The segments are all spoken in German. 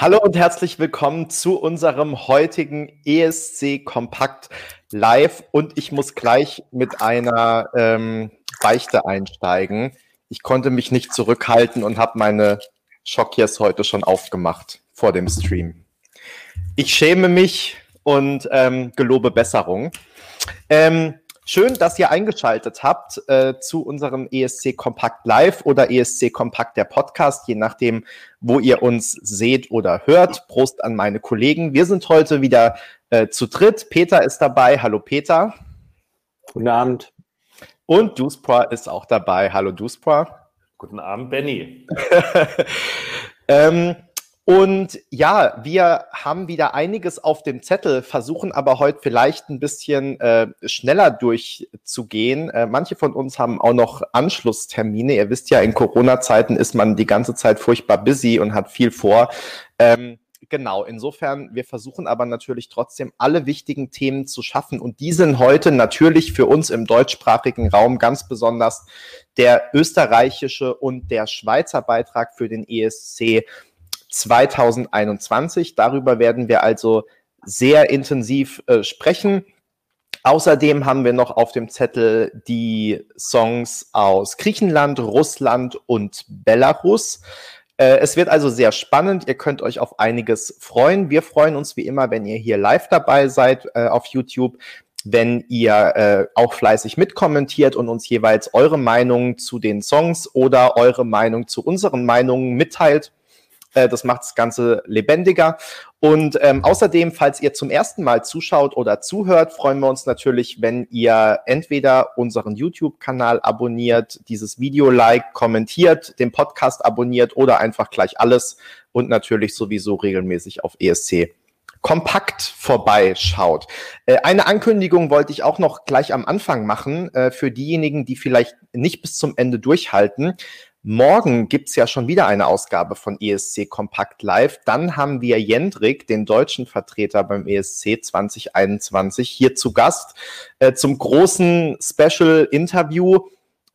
Hallo und herzlich willkommen zu unserem heutigen ESC Kompakt Live. Und ich muss gleich mit einer ähm, Beichte einsteigen. Ich konnte mich nicht zurückhalten und habe meine Schockiers heute schon aufgemacht vor dem Stream. Ich schäme mich und ähm, gelobe Besserung. Ähm, Schön, dass ihr eingeschaltet habt äh, zu unserem ESC Kompakt Live oder ESC Kompakt der Podcast, je nachdem, wo ihr uns seht oder hört. Prost an meine Kollegen. Wir sind heute wieder äh, zu dritt. Peter ist dabei. Hallo Peter. Guten Abend. Und Duspra ist auch dabei. Hallo Duspra. Guten Abend, Benny. ähm, und ja, wir haben wieder einiges auf dem Zettel, versuchen aber heute vielleicht ein bisschen äh, schneller durchzugehen. Äh, manche von uns haben auch noch Anschlusstermine. Ihr wisst ja, in Corona-Zeiten ist man die ganze Zeit furchtbar busy und hat viel vor. Ähm, genau, insofern, wir versuchen aber natürlich trotzdem alle wichtigen Themen zu schaffen. Und die sind heute natürlich für uns im deutschsprachigen Raum ganz besonders der österreichische und der Schweizer Beitrag für den ESC 2021. Darüber werden wir also sehr intensiv äh, sprechen. Außerdem haben wir noch auf dem Zettel die Songs aus Griechenland, Russland und Belarus. Äh, es wird also sehr spannend. Ihr könnt euch auf einiges freuen. Wir freuen uns wie immer, wenn ihr hier live dabei seid äh, auf YouTube wenn ihr äh, auch fleißig mitkommentiert und uns jeweils eure Meinung zu den Songs oder eure Meinung zu unseren Meinungen mitteilt. Äh, das macht das Ganze lebendiger. Und ähm, außerdem, falls ihr zum ersten Mal zuschaut oder zuhört, freuen wir uns natürlich, wenn ihr entweder unseren YouTube-Kanal abonniert, dieses Video liked, kommentiert, den Podcast abonniert oder einfach gleich alles und natürlich sowieso regelmäßig auf ESC kompakt vorbeischaut. Äh, eine Ankündigung wollte ich auch noch gleich am Anfang machen, äh, für diejenigen, die vielleicht nicht bis zum Ende durchhalten. Morgen gibt's ja schon wieder eine Ausgabe von ESC Kompakt Live. Dann haben wir Jendrik, den deutschen Vertreter beim ESC 2021, hier zu Gast äh, zum großen Special-Interview.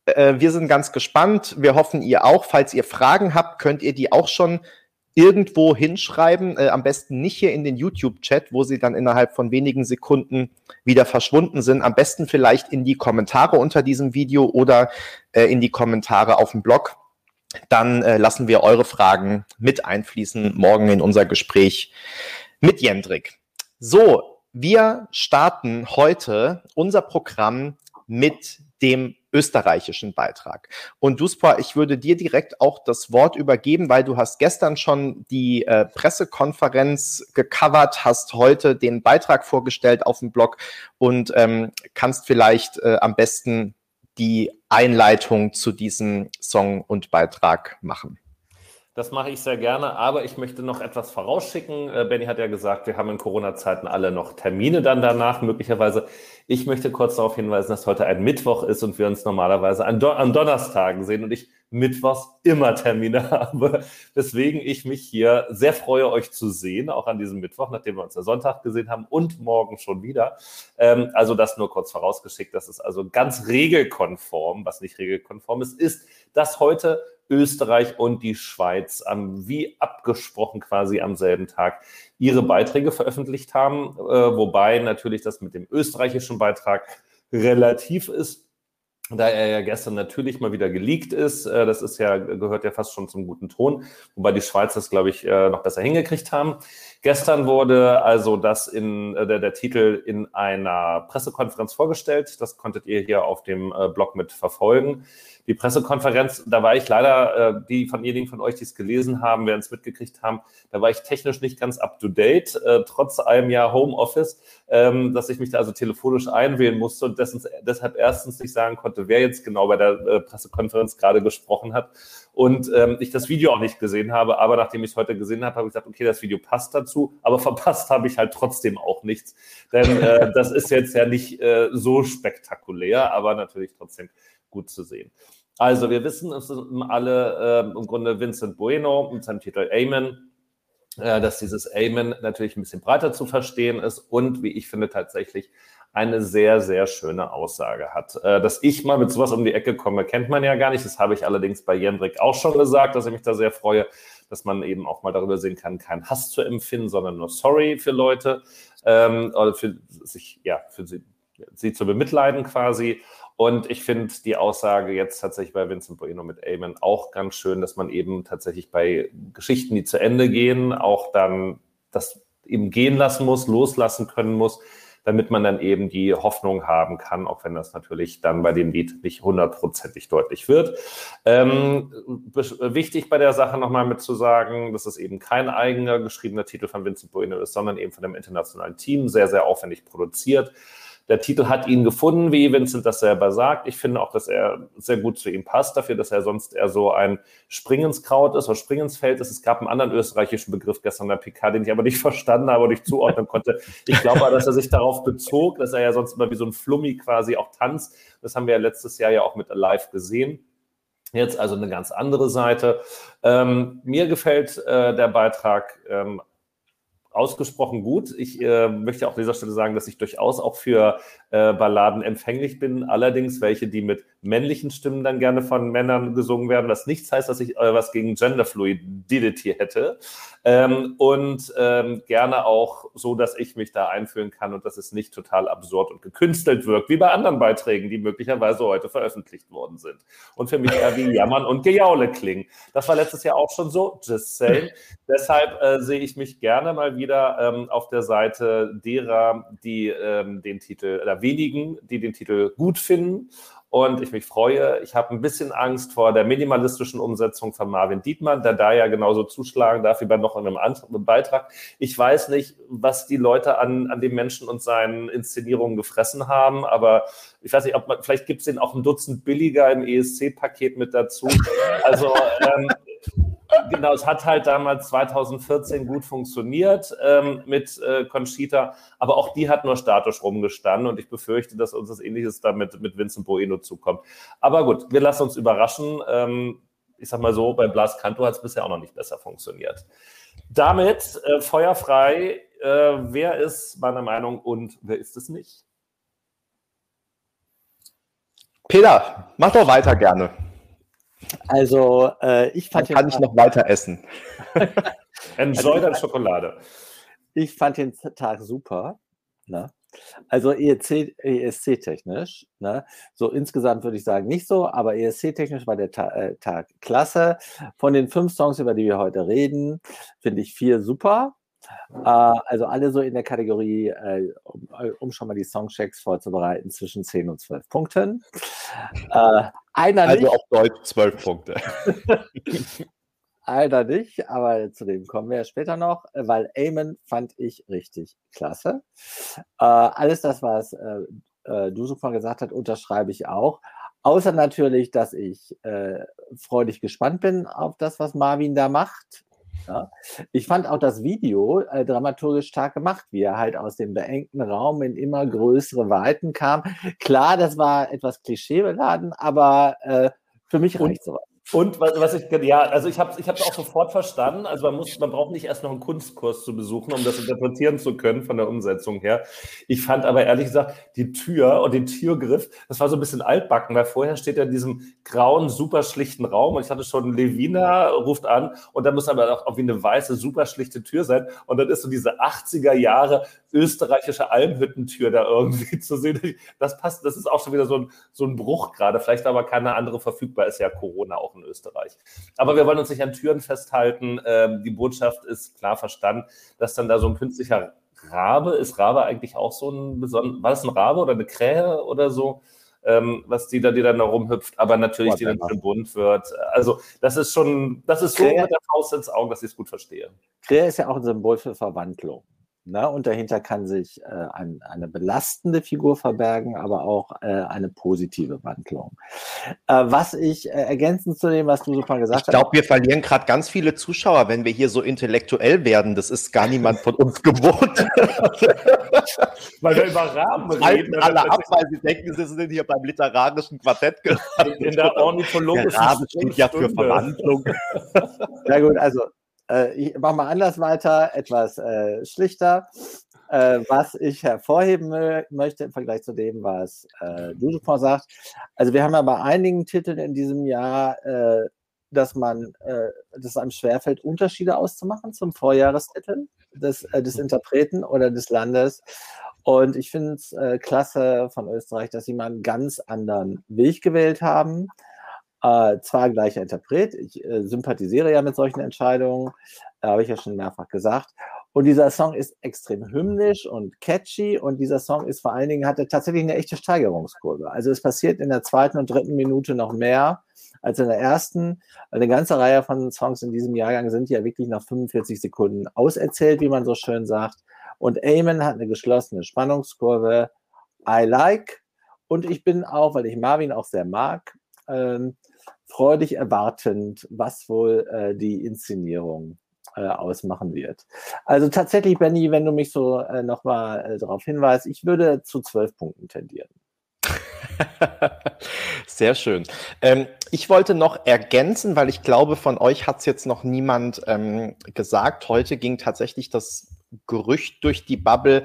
Äh, wir sind ganz gespannt. Wir hoffen, ihr auch. Falls ihr Fragen habt, könnt ihr die auch schon irgendwo hinschreiben, äh, am besten nicht hier in den YouTube-Chat, wo sie dann innerhalb von wenigen Sekunden wieder verschwunden sind. Am besten vielleicht in die Kommentare unter diesem Video oder äh, in die Kommentare auf dem Blog. Dann äh, lassen wir eure Fragen mit einfließen morgen in unser Gespräch mit Jendrik. So, wir starten heute unser Programm mit dem österreichischen Beitrag. Und Duspa, ich würde dir direkt auch das Wort übergeben, weil du hast gestern schon die äh, Pressekonferenz gecovert, hast heute den Beitrag vorgestellt auf dem Blog und ähm, kannst vielleicht äh, am besten die Einleitung zu diesem Song und Beitrag machen. Das mache ich sehr gerne, aber ich möchte noch etwas vorausschicken. Äh, Benny hat ja gesagt, wir haben in Corona-Zeiten alle noch Termine dann danach möglicherweise. Ich möchte kurz darauf hinweisen, dass heute ein Mittwoch ist und wir uns normalerweise an, Do an Donnerstagen sehen und ich Mittwochs immer Termine habe. Deswegen ich mich hier sehr freue, euch zu sehen, auch an diesem Mittwoch, nachdem wir uns am Sonntag gesehen haben und morgen schon wieder. Ähm, also das nur kurz vorausgeschickt. Das ist also ganz regelkonform. Was nicht regelkonform ist, ist, dass heute Österreich und die Schweiz wie abgesprochen quasi am selben Tag ihre Beiträge veröffentlicht haben, äh, wobei natürlich das mit dem österreichischen Beitrag relativ ist, da er ja gestern natürlich mal wieder geleakt ist. Äh, das ist ja, gehört ja fast schon zum guten Ton, wobei die Schweiz das, glaube ich, äh, noch besser hingekriegt haben. Gestern wurde also das in äh, der, der Titel in einer Pressekonferenz vorgestellt. Das konntet ihr hier auf dem Blog mit verfolgen die Pressekonferenz, da war ich leider, äh, die von denjenigen von euch, die es gelesen haben, werden es mitgekriegt haben, da war ich technisch nicht ganz up to date, äh, trotz einem Jahr Homeoffice, ähm, dass ich mich da also telefonisch einwählen musste und dessen, deshalb erstens nicht sagen konnte, wer jetzt genau bei der äh, Pressekonferenz gerade gesprochen hat und ähm, ich das Video auch nicht gesehen habe, aber nachdem ich es heute gesehen habe, habe ich gesagt, okay, das Video passt dazu, aber verpasst habe ich halt trotzdem auch nichts, denn äh, das ist jetzt ja nicht äh, so spektakulär, aber natürlich trotzdem gut zu sehen. Also wir wissen, es sind alle äh, im Grunde Vincent Bueno mit seinem Titel Amen dass dieses Amen natürlich ein bisschen breiter zu verstehen ist und, wie ich finde, tatsächlich eine sehr, sehr schöne Aussage hat. Äh, dass ich mal mit sowas um die Ecke komme, kennt man ja gar nicht. Das habe ich allerdings bei Jendrik auch schon gesagt, dass ich mich da sehr freue, dass man eben auch mal darüber sehen kann, keinen Hass zu empfinden, sondern nur Sorry für Leute ähm, oder für sich, ja, für sie, sie zu bemitleiden quasi. Und ich finde die Aussage jetzt tatsächlich bei Vincent Bueno mit Amen auch ganz schön, dass man eben tatsächlich bei Geschichten, die zu Ende gehen, auch dann das eben gehen lassen muss, loslassen können muss, damit man dann eben die Hoffnung haben kann, auch wenn das natürlich dann bei dem Lied nicht hundertprozentig deutlich wird. Ähm, wichtig bei der Sache nochmal mit zu sagen, dass es eben kein eigener geschriebener Titel von Vincent Bueno ist, sondern eben von einem internationalen Team, sehr, sehr aufwendig produziert. Der Titel hat ihn gefunden, wie Vincent das selber sagt. Ich finde auch, dass er sehr gut zu ihm passt, dafür, dass er sonst eher so ein Springenskraut ist oder Springensfeld ist. Es gab einen anderen österreichischen Begriff gestern der PK, den ich aber nicht verstanden habe und nicht zuordnen konnte. Ich glaube aber, dass er sich darauf bezog, dass er ja sonst immer wie so ein Flummi quasi auch tanzt. Das haben wir ja letztes Jahr ja auch mit Alive gesehen. Jetzt also eine ganz andere Seite. Ähm, mir gefällt äh, der Beitrag ähm, ausgesprochen gut. Ich äh, möchte auch an dieser Stelle sagen, dass ich durchaus auch für äh, Balladen empfänglich bin. Allerdings welche, die mit männlichen Stimmen dann gerne von Männern gesungen werden, was nichts heißt, dass ich äh, was gegen Genderfluidity hätte. Ähm, und ähm, gerne auch so, dass ich mich da einfühlen kann und dass es nicht total absurd und gekünstelt wirkt, wie bei anderen Beiträgen, die möglicherweise heute veröffentlicht worden sind. Und für mich eher wie Jammern und Gejaule klingen. Das war letztes Jahr auch schon so, just saying. Deshalb äh, sehe ich mich gerne mal wieder ähm, auf der Seite derer, die ähm, den Titel, oder wenigen, die den Titel gut finden und ich mich freue. Ich habe ein bisschen Angst vor der minimalistischen Umsetzung von Marvin Dietmann, der da ja genauso zuschlagen darf wie bei noch einem anderen Beitrag. Ich weiß nicht, was die Leute an, an dem Menschen und seinen Inszenierungen gefressen haben, aber ich weiß nicht, ob man, vielleicht gibt es den auch ein Dutzend billiger im ESC-Paket mit dazu. Also ähm, genau, es hat halt damals 2014 gut funktioniert ähm, mit äh, Conchita, aber auch die hat nur statisch rumgestanden und ich befürchte, dass uns das Ähnliches damit mit Vincent Bueno zukommt. Aber gut, wir lassen uns überraschen. Ähm, ich sag mal so, bei Blas Canto hat es bisher auch noch nicht besser funktioniert. Damit äh, feuerfrei, äh, wer ist meiner Meinung und wer ist es nicht? Peter, mach doch weiter gerne. Also, äh, ich fand. Dann kann ich noch weiter essen. Enjoy deine Schokolade. Ich fand den Tag super. Ne? Also ESC-technisch, ne? so insgesamt würde ich sagen nicht so, aber ESC-technisch war der Ta äh, Tag klasse. Von den fünf Songs, über die wir heute reden, finde ich vier super. Äh, also alle so in der Kategorie, äh, um, um, schon mal die Songchecks vorzubereiten, zwischen 10 und 12 Punkten. Äh, einer also nicht. auf Deutsch 12 Punkte. einer nicht, aber zu dem kommen wir ja später noch, weil Eamon fand ich richtig klasse. Äh, alles das, was äh, äh, du super gesagt hast, unterschreibe ich auch. Außer natürlich, dass ich äh, freudig gespannt bin auf das, was Marvin da macht. Ja. Ich fand auch das Video äh, dramaturgisch stark gemacht, wie er halt aus dem beengten Raum in immer größere Weiten kam. Klar, das war etwas klischeebeladen, aber äh, für mich reicht sowas. Und was, was ich, ja, also ich habe es ich auch sofort verstanden. Also man muss, man braucht nicht erst noch einen Kunstkurs zu besuchen, um das interpretieren zu können von der Umsetzung her. Ich fand aber ehrlich gesagt die Tür und den Türgriff, das war so ein bisschen altbacken, weil vorher steht er in diesem grauen, super schlichten Raum und ich hatte schon Levina ruft an und da muss aber auch wie eine weiße, super schlichte Tür sein und dann ist so diese 80er Jahre österreichische Almhüttentür da irgendwie zu sehen. Das passt, das ist auch schon wieder so ein, so ein Bruch gerade. Vielleicht aber keine andere verfügbar, ist ja Corona auch in Österreich. Aber wir wollen uns nicht an Türen festhalten. Ähm, die Botschaft ist klar verstanden, dass dann da so ein künstlicher Rabe, ist Rabe eigentlich auch so ein besonderer, war das ein Rabe oder eine Krähe oder so? Ähm, was die da, die dann da rumhüpft, aber natürlich, Boah, die dann schön bunt wird. Also, das ist schon, das ist so Krähe, mit der Faust ins Auge, dass ich es gut verstehe. Krähe ist ja auch ein Symbol für Verwandlung. Ne? Und dahinter kann sich äh, ein, eine belastende Figur verbergen, aber auch äh, eine positive Wandlung. Äh, was ich äh, ergänzend zu dem, was du super gesagt hast. Ich glaube, wir verlieren gerade ganz viele Zuschauer, wenn wir hier so intellektuell werden. Das ist gar niemand von uns gewohnt. weil wir über Rahmen reden. alle ab, weil sie denken, sie sind hier beim literarischen Quartett gelandet. In der ornithologischen Rabe steht ja für Verwandlung. Ja gut, also Äh, ich mache mal anders weiter, etwas äh, schlichter. Äh, was ich hervorheben möchte im Vergleich zu dem, was äh, Dujupon sagt. Also wir haben ja bei einigen Titeln in diesem Jahr, äh, dass man, äh, dass es einem schwerfällt, Unterschiede auszumachen zum Vorjahrestitel des, äh, des Interpreten oder des Landes. Und ich finde es äh, klasse von Österreich, dass sie mal einen ganz anderen Weg gewählt haben. Äh, zwar gleicher Interpret, ich äh, sympathisiere ja mit solchen Entscheidungen, äh, habe ich ja schon mehrfach gesagt. Und dieser Song ist extrem hymnisch und catchy und dieser Song ist vor allen Dingen, hat er tatsächlich eine echte Steigerungskurve. Also es passiert in der zweiten und dritten Minute noch mehr als in der ersten. Eine ganze Reihe von Songs in diesem Jahrgang sind ja wirklich nach 45 Sekunden auserzählt, wie man so schön sagt. Und Amen hat eine geschlossene Spannungskurve. I like. Und ich bin auch, weil ich Marvin auch sehr mag, ähm, freudig erwartend, was wohl äh, die Inszenierung äh, ausmachen wird. Also tatsächlich, Benny, wenn du mich so äh, nochmal äh, darauf hinweist, ich würde zu zwölf Punkten tendieren. Sehr schön. Ähm, ich wollte noch ergänzen, weil ich glaube, von euch hat es jetzt noch niemand ähm, gesagt. Heute ging tatsächlich das Gerücht durch die Bubble,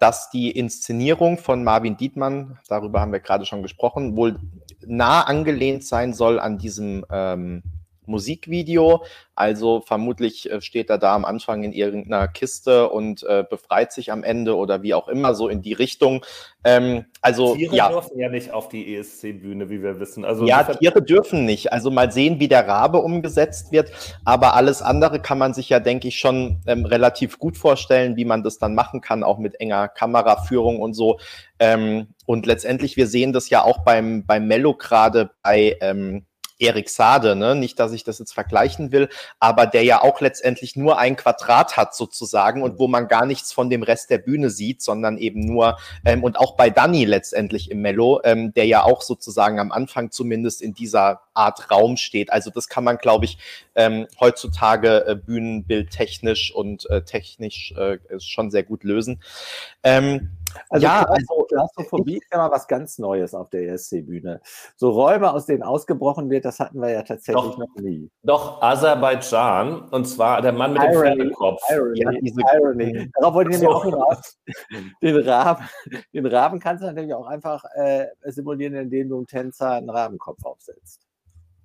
dass die Inszenierung von Marvin Dietmann, darüber haben wir gerade schon gesprochen, wohl nah angelehnt sein soll an diesem ähm, Musikvideo. Also vermutlich äh, steht er da am Anfang in irgendeiner Kiste und äh, befreit sich am Ende oder wie auch immer, so in die Richtung. Ähm, also Tiere ja. dürfen ja nicht auf die ESC-Bühne, wie wir wissen. Also ja, Tiere dürfen nicht. Also mal sehen, wie der Rabe umgesetzt wird. Aber alles andere kann man sich ja, denke ich, schon ähm, relativ gut vorstellen, wie man das dann machen kann, auch mit enger Kameraführung und so. Ähm, und letztendlich, wir sehen das ja auch beim, beim Mello gerade bei ähm, Erik Sade, ne? nicht, dass ich das jetzt vergleichen will, aber der ja auch letztendlich nur ein Quadrat hat sozusagen und wo man gar nichts von dem Rest der Bühne sieht, sondern eben nur, ähm, und auch bei Danny letztendlich im Mello, ähm, der ja auch sozusagen am Anfang zumindest in dieser Art Raum steht. Also das kann man, glaube ich, ähm, heutzutage äh, bühnenbildtechnisch und äh, technisch äh, schon sehr gut lösen. Ähm, also ja, also Klaustrophobie ist ja mal was ganz Neues auf der ESC-Bühne. So Räume, aus denen ausgebrochen wird, das hatten wir ja tatsächlich doch, noch nie. Doch, Aserbaidschan, und zwar der Mann mit Irony, dem Pferdekopf. Irony, ja, diese, Irony. Darauf wollte ich so. auch hinaus. Den Raben, den Raben kannst du natürlich auch einfach äh, simulieren, indem du einen Tänzer einen Rabenkopf aufsetzt.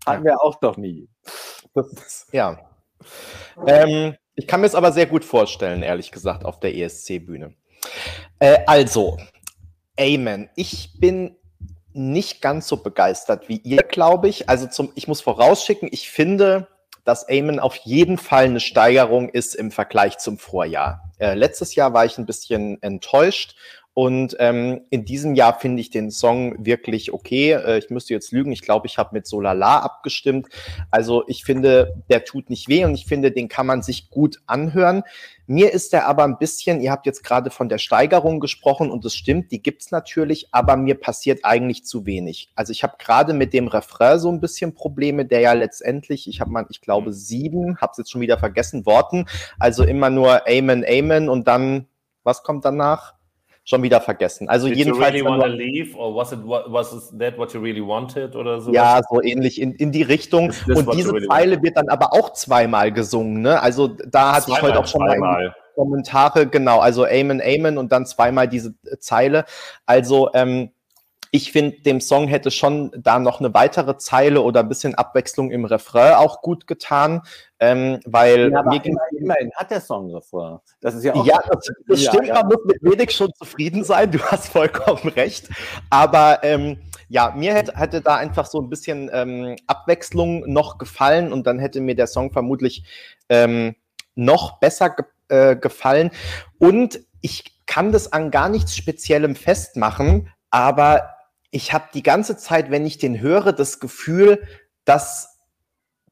Hatten ja. wir auch doch nie. Ist, ja. Ähm, ich kann mir es aber sehr gut vorstellen, ehrlich gesagt, auf der ESC-Bühne. Äh, also, Amen. Ich bin nicht ganz so begeistert wie ihr, glaube ich. Also zum, ich muss vorausschicken, ich finde, dass Amen auf jeden Fall eine Steigerung ist im Vergleich zum Vorjahr. Äh, letztes Jahr war ich ein bisschen enttäuscht und ähm, in diesem Jahr finde ich den Song wirklich okay. Äh, ich müsste jetzt lügen, ich glaube, ich habe mit Solala abgestimmt. Also ich finde, der tut nicht weh und ich finde, den kann man sich gut anhören. Mir ist der aber ein bisschen, ihr habt jetzt gerade von der Steigerung gesprochen und es stimmt, die gibt's natürlich, aber mir passiert eigentlich zu wenig. Also ich habe gerade mit dem Refrain so ein bisschen Probleme, der ja letztendlich, ich habe mal, ich glaube, sieben, habe es jetzt schon wieder vergessen, Worten. Also immer nur Amen, Amen und dann, was kommt danach? Schon wieder vergessen. Also Did jedenfalls. You really leave or was it was that what you really wanted oder so? Ja, so ähnlich in, in die Richtung. Und diese really Zeile want? wird dann aber auch zweimal gesungen. Ne? Also da hatte zweimal, ich heute auch schon zweimal. mal Kommentare genau. Also Amen, Amen und dann zweimal diese Zeile. Also ähm, ich finde, dem Song hätte schon da noch eine weitere Zeile oder ein bisschen Abwechslung im Refrain auch gut getan, ähm, weil ja, mir ging immerhin hat der Song Refrain. Das ist ja auch ja, das, das ja, stimmt. Ja. Man muss mit wenig schon zufrieden sein. Du hast vollkommen recht. Aber ähm, ja, mir hätte, hätte da einfach so ein bisschen ähm, Abwechslung noch gefallen und dann hätte mir der Song vermutlich ähm, noch besser ge äh, gefallen. Und ich kann das an gar nichts Speziellem festmachen, aber ich habe die ganze Zeit, wenn ich den höre, das Gefühl, dass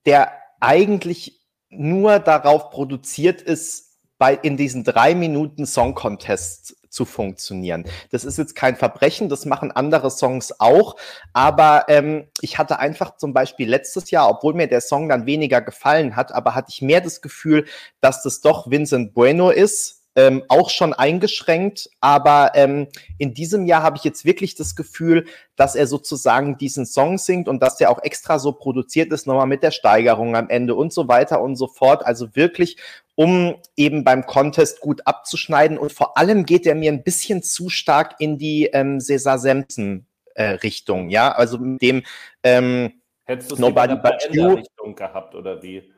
der eigentlich nur darauf produziert ist, bei, in diesen drei Minuten Song Contest zu funktionieren. Das ist jetzt kein Verbrechen, das machen andere Songs auch, aber ähm, ich hatte einfach zum Beispiel letztes Jahr, obwohl mir der Song dann weniger gefallen hat, aber hatte ich mehr das Gefühl, dass das doch Vincent Bueno ist, ähm, auch schon eingeschränkt. Aber ähm, in diesem Jahr habe ich jetzt wirklich das Gefühl, dass er sozusagen diesen Song singt und dass der auch extra so produziert ist, nochmal mit der Steigerung am Ende und so weiter und so fort. Also wirklich, um eben beim Contest gut abzuschneiden. Und vor allem geht er mir ein bisschen zu stark in die ähm, Cesar Sampson äh, Richtung, ja. Also mit dem ähm, Hättest du es in der Paenda-Richtung gehabt, oder wie?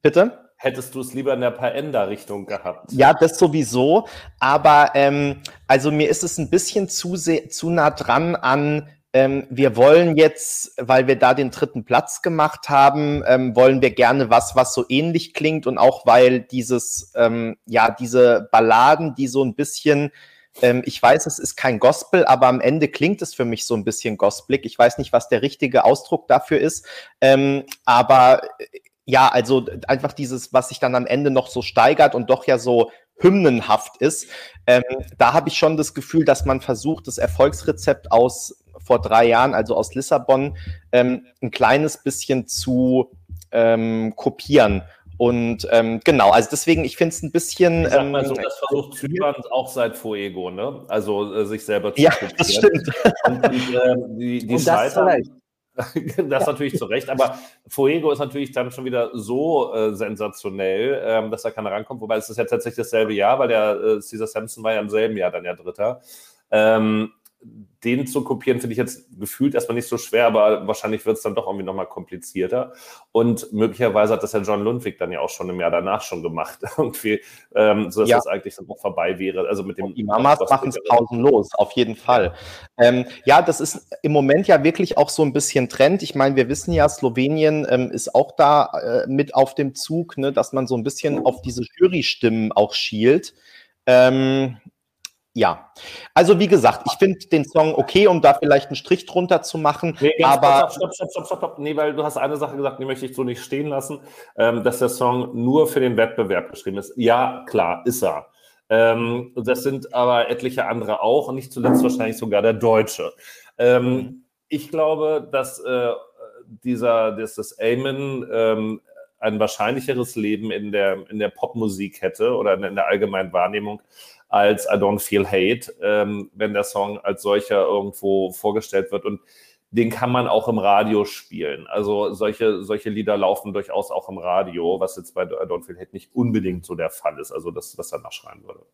Bitte? Hättest du es lieber in der Paenda-Richtung gehabt? Ja, das sowieso. Aber ähm, also mir ist es ein bisschen zu, zu nah dran an ähm, wir wollen jetzt, weil wir da den dritten Platz gemacht haben, ähm, wollen wir gerne was, was so ähnlich klingt und auch weil dieses, ähm, ja, diese Balladen, die so ein bisschen ähm, ich weiß, es ist kein Gospel, aber am Ende klingt es für mich so ein bisschen gospelig. Ich weiß nicht, was der richtige Ausdruck dafür ist. Ähm, aber ja, also einfach dieses, was sich dann am Ende noch so steigert und doch ja so hymnenhaft ist. Ähm, da habe ich schon das Gefühl, dass man versucht, das Erfolgsrezept aus vor drei Jahren, also aus Lissabon, ähm, ein kleines bisschen zu ähm, kopieren. Und ähm, genau, also deswegen, ich finde es ein bisschen. Ich sag mal so, ähm, das versucht Zypern auch seit Fuego, ne? Also äh, sich selber zu Ja, kopieren. das stimmt. Und, und äh, die, die und das scheitern. das natürlich zu Recht, aber Fuego ist natürlich dann schon wieder so äh, sensationell, ähm, dass da keiner rankommt. Wobei es ist ja tatsächlich dasselbe Jahr, weil der äh, Caesar Sampson war ja im selben Jahr dann ja Dritter. Ähm, den zu kopieren, finde ich jetzt gefühlt erstmal nicht so schwer, aber wahrscheinlich wird es dann doch irgendwie nochmal komplizierter. Und möglicherweise hat das ja John Lundwig dann ja auch schon im Jahr danach schon gemacht, irgendwie, ähm, sodass ja. das eigentlich dann auch vorbei wäre. Also mit dem die Mamas machen es pausenlos, auf jeden Fall. Ähm, ja, das ist im Moment ja wirklich auch so ein bisschen Trend. Ich meine, wir wissen ja, Slowenien ähm, ist auch da äh, mit auf dem Zug, ne, dass man so ein bisschen auf diese Jury-Stimmen auch schielt. Ähm, ja, also wie gesagt, ich finde den Song okay, um da vielleicht einen Strich drunter zu machen. Nee, aber stopp, stopp, stopp, stopp, stopp. Nee, weil du hast eine Sache gesagt, die möchte ich so nicht stehen lassen, ähm, dass der Song nur für den Wettbewerb geschrieben ist. Ja, klar, ist er. Ähm, das sind aber etliche andere auch und nicht zuletzt wahrscheinlich sogar der Deutsche. Ähm, ich glaube, dass äh, dieser, dass das Amen ähm, ein wahrscheinlicheres Leben in der, in der Popmusik hätte oder in der allgemeinen Wahrnehmung als I Don't Feel Hate, ähm, wenn der Song als solcher irgendwo vorgestellt wird. Und den kann man auch im Radio spielen. Also solche, solche Lieder laufen durchaus auch im Radio, was jetzt bei I Don't Feel Hate nicht unbedingt so der Fall ist. Also das, was danach schreien würde.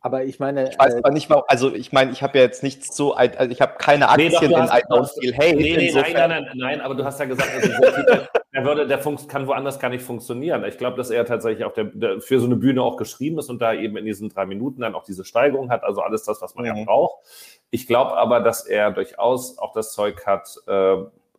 Aber ich meine. Ich weiß äh, nicht mal, also ich meine, ich habe ja jetzt nicht so, also ich habe keine Aktien nee, doch, in I Don't Feel Hate. Nee, nee, nein, nein, nein, nein, aber du hast ja gesagt, also der, würde, der kann woanders gar nicht funktionieren. Ich glaube, dass er tatsächlich auch der, der, für so eine Bühne auch geschrieben ist und da eben in diesen drei Minuten dann auch diese Steigerung hat, also alles das, was man mhm. ja braucht. Ich glaube aber, dass er durchaus auch das Zeug hat, äh,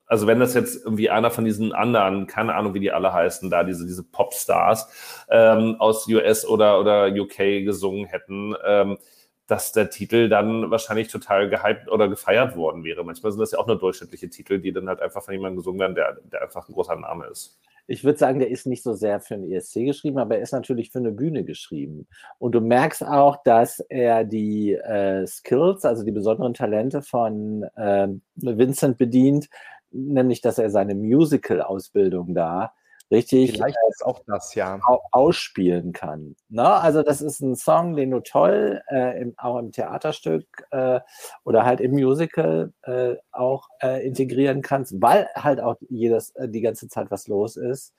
also wenn das jetzt irgendwie einer von diesen anderen, keine Ahnung, wie die alle heißen, da diese, diese Popstars ähm, aus US oder, oder UK gesungen hätten, ähm, dass der Titel dann wahrscheinlich total gehypt oder gefeiert worden wäre. Manchmal sind das ja auch nur durchschnittliche Titel, die dann halt einfach von jemandem gesungen werden, der, der einfach ein großer Name ist. Ich würde sagen, der ist nicht so sehr für einen ESC geschrieben, aber er ist natürlich für eine Bühne geschrieben. Und du merkst auch, dass er die äh, Skills, also die besonderen Talente von äh, Vincent bedient, nämlich, dass er seine Musical-Ausbildung da richtig auch das, ja. ausspielen kann. Ne? Also das ist ein Song, den du toll äh, im, auch im Theaterstück äh, oder halt im Musical äh, auch äh, integrieren kannst, weil halt auch jedes, äh, die ganze Zeit was los ist.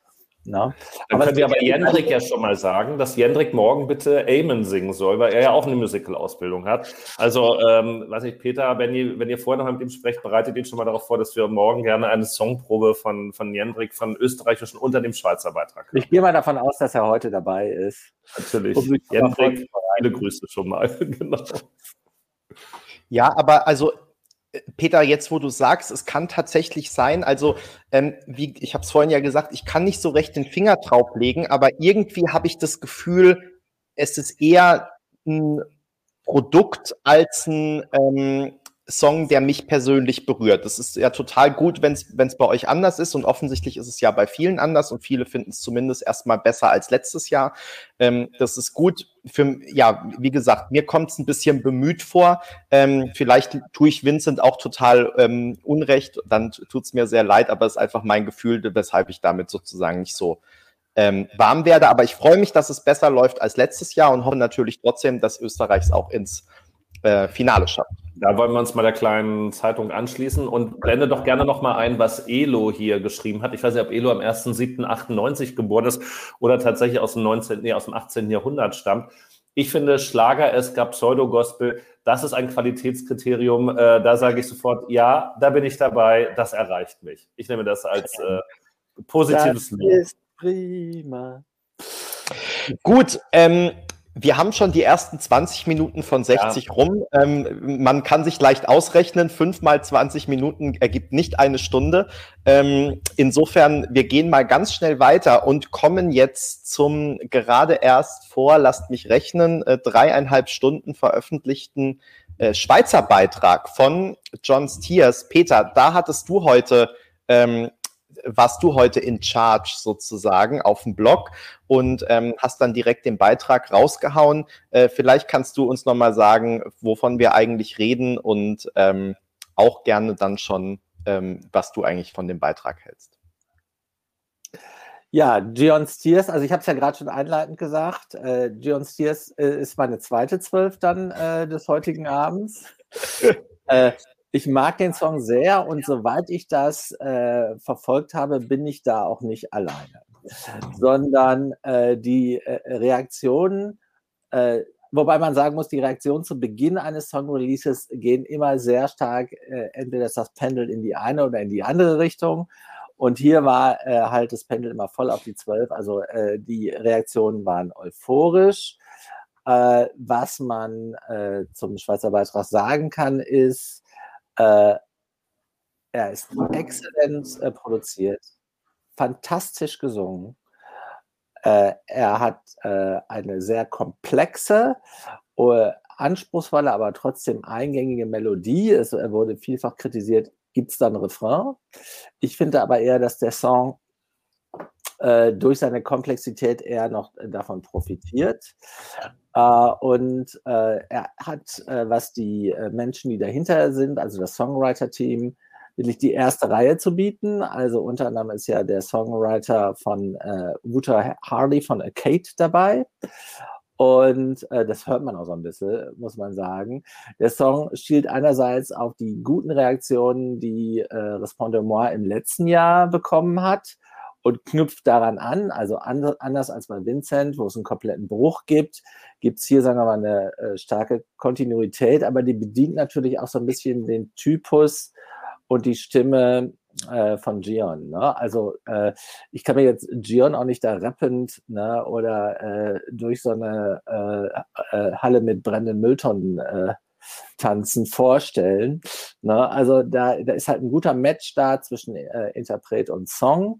Na? Dann können wir aber Jendrik ja schon mal sagen, dass Jendrik morgen bitte Amen singen soll, weil er ja auch eine Musical-Ausbildung hat. Also, ähm, weiß ich, Peter, wenn ihr, wenn ihr vorher noch mit ihm sprecht, bereitet ihn schon mal darauf vor, dass wir morgen gerne eine Songprobe von, von Jendrik von österreichischen unter dem Schweizer Beitrag haben. Ich gehe mal davon aus, dass er heute dabei ist. Natürlich. Jendrik, viele Grüße schon mal. genau. Ja, aber also Peter, jetzt wo du sagst, es kann tatsächlich sein, also ähm, wie ich habe es vorhin ja gesagt, ich kann nicht so recht den Finger drauflegen, aber irgendwie habe ich das Gefühl, es ist eher ein Produkt als ein ähm, Song, der mich persönlich berührt. Das ist ja total gut, wenn es bei euch anders ist und offensichtlich ist es ja bei vielen anders und viele finden es zumindest erstmal besser als letztes Jahr. Ähm, das ist gut. Für, ja, wie gesagt, mir kommt es ein bisschen bemüht vor. Ähm, vielleicht tue ich Vincent auch total ähm, unrecht, dann tut es mir sehr leid, aber es ist einfach mein Gefühl, weshalb ich damit sozusagen nicht so ähm, warm werde. Aber ich freue mich, dass es besser läuft als letztes Jahr und hoffe natürlich trotzdem, dass Österreich es auch ins äh, Finale schafft. Da wollen wir uns mal der kleinen Zeitung anschließen und blende doch gerne noch mal ein, was Elo hier geschrieben hat. Ich weiß nicht, ob Elo am 1.7.98 geboren ist oder tatsächlich aus dem 19., nee, aus dem 18. Jahrhundert stammt. Ich finde Schlager, es gab Pseudo-Gospel, das ist ein Qualitätskriterium. Äh, da sage ich sofort, ja, da bin ich dabei, das erreicht mich. Ich nehme das als äh, positives Das ist prima. Gut, ähm, wir haben schon die ersten 20 Minuten von 60 ja. rum. Ähm, man kann sich leicht ausrechnen, 5 mal 20 Minuten ergibt nicht eine Stunde. Ähm, insofern, wir gehen mal ganz schnell weiter und kommen jetzt zum gerade erst vor, lasst mich rechnen, äh, dreieinhalb Stunden veröffentlichten äh, Schweizer Beitrag von John Stiers. Peter, da hattest du heute ähm, warst du heute in Charge sozusagen auf dem Blog und ähm, hast dann direkt den Beitrag rausgehauen. Äh, vielleicht kannst du uns nochmal sagen, wovon wir eigentlich reden und ähm, auch gerne dann schon, ähm, was du eigentlich von dem Beitrag hältst. Ja, Gion Stiers, also ich habe es ja gerade schon einleitend gesagt, äh, Gion Stiers äh, ist meine zweite Zwölf dann äh, des heutigen Abends. äh, ich mag den Song sehr und soweit ich das äh, verfolgt habe, bin ich da auch nicht alleine, sondern äh, die äh, Reaktionen, äh, wobei man sagen muss, die Reaktionen zu Beginn eines Song-Releases gehen immer sehr stark, äh, entweder ist das Pendel in die eine oder in die andere Richtung. Und hier war äh, halt das Pendel immer voll auf die 12, also die Reaktionen waren euphorisch. was man zum Schweizer Beitrag sagen kann, ist, äh, er ist exzellent äh, produziert, fantastisch gesungen. Äh, er hat äh, eine sehr komplexe, uh, anspruchsvolle, aber trotzdem eingängige Melodie. Es, er wurde vielfach kritisiert, gibt es da ein Refrain? Ich finde aber eher, dass der Song äh, durch seine Komplexität eher noch davon profitiert. Äh, und äh, er hat, äh, was die Menschen, die dahinter sind, also das Songwriter-Team, wirklich die erste Reihe zu bieten. Also unter anderem ist ja der Songwriter von äh, Wouter Harley von A Kate dabei. Und äh, das hört man auch so ein bisschen, muss man sagen. Der Song schielt einerseits auf die guten Reaktionen, die äh, Respondement im letzten Jahr bekommen hat und knüpft daran an. Also anders als bei Vincent, wo es einen kompletten Bruch gibt, gibt es hier, sagen wir mal, eine äh, starke Kontinuität, aber die bedient natürlich auch so ein bisschen den Typus und die Stimme äh, von Gion. Ne? Also äh, ich kann mir jetzt Gion auch nicht da rappend ne? oder äh, durch so eine äh, Halle mit brennenden Mülltonnen tanzen vorstellen. Ne? Also da, da ist halt ein guter Match da zwischen äh, Interpret und Song.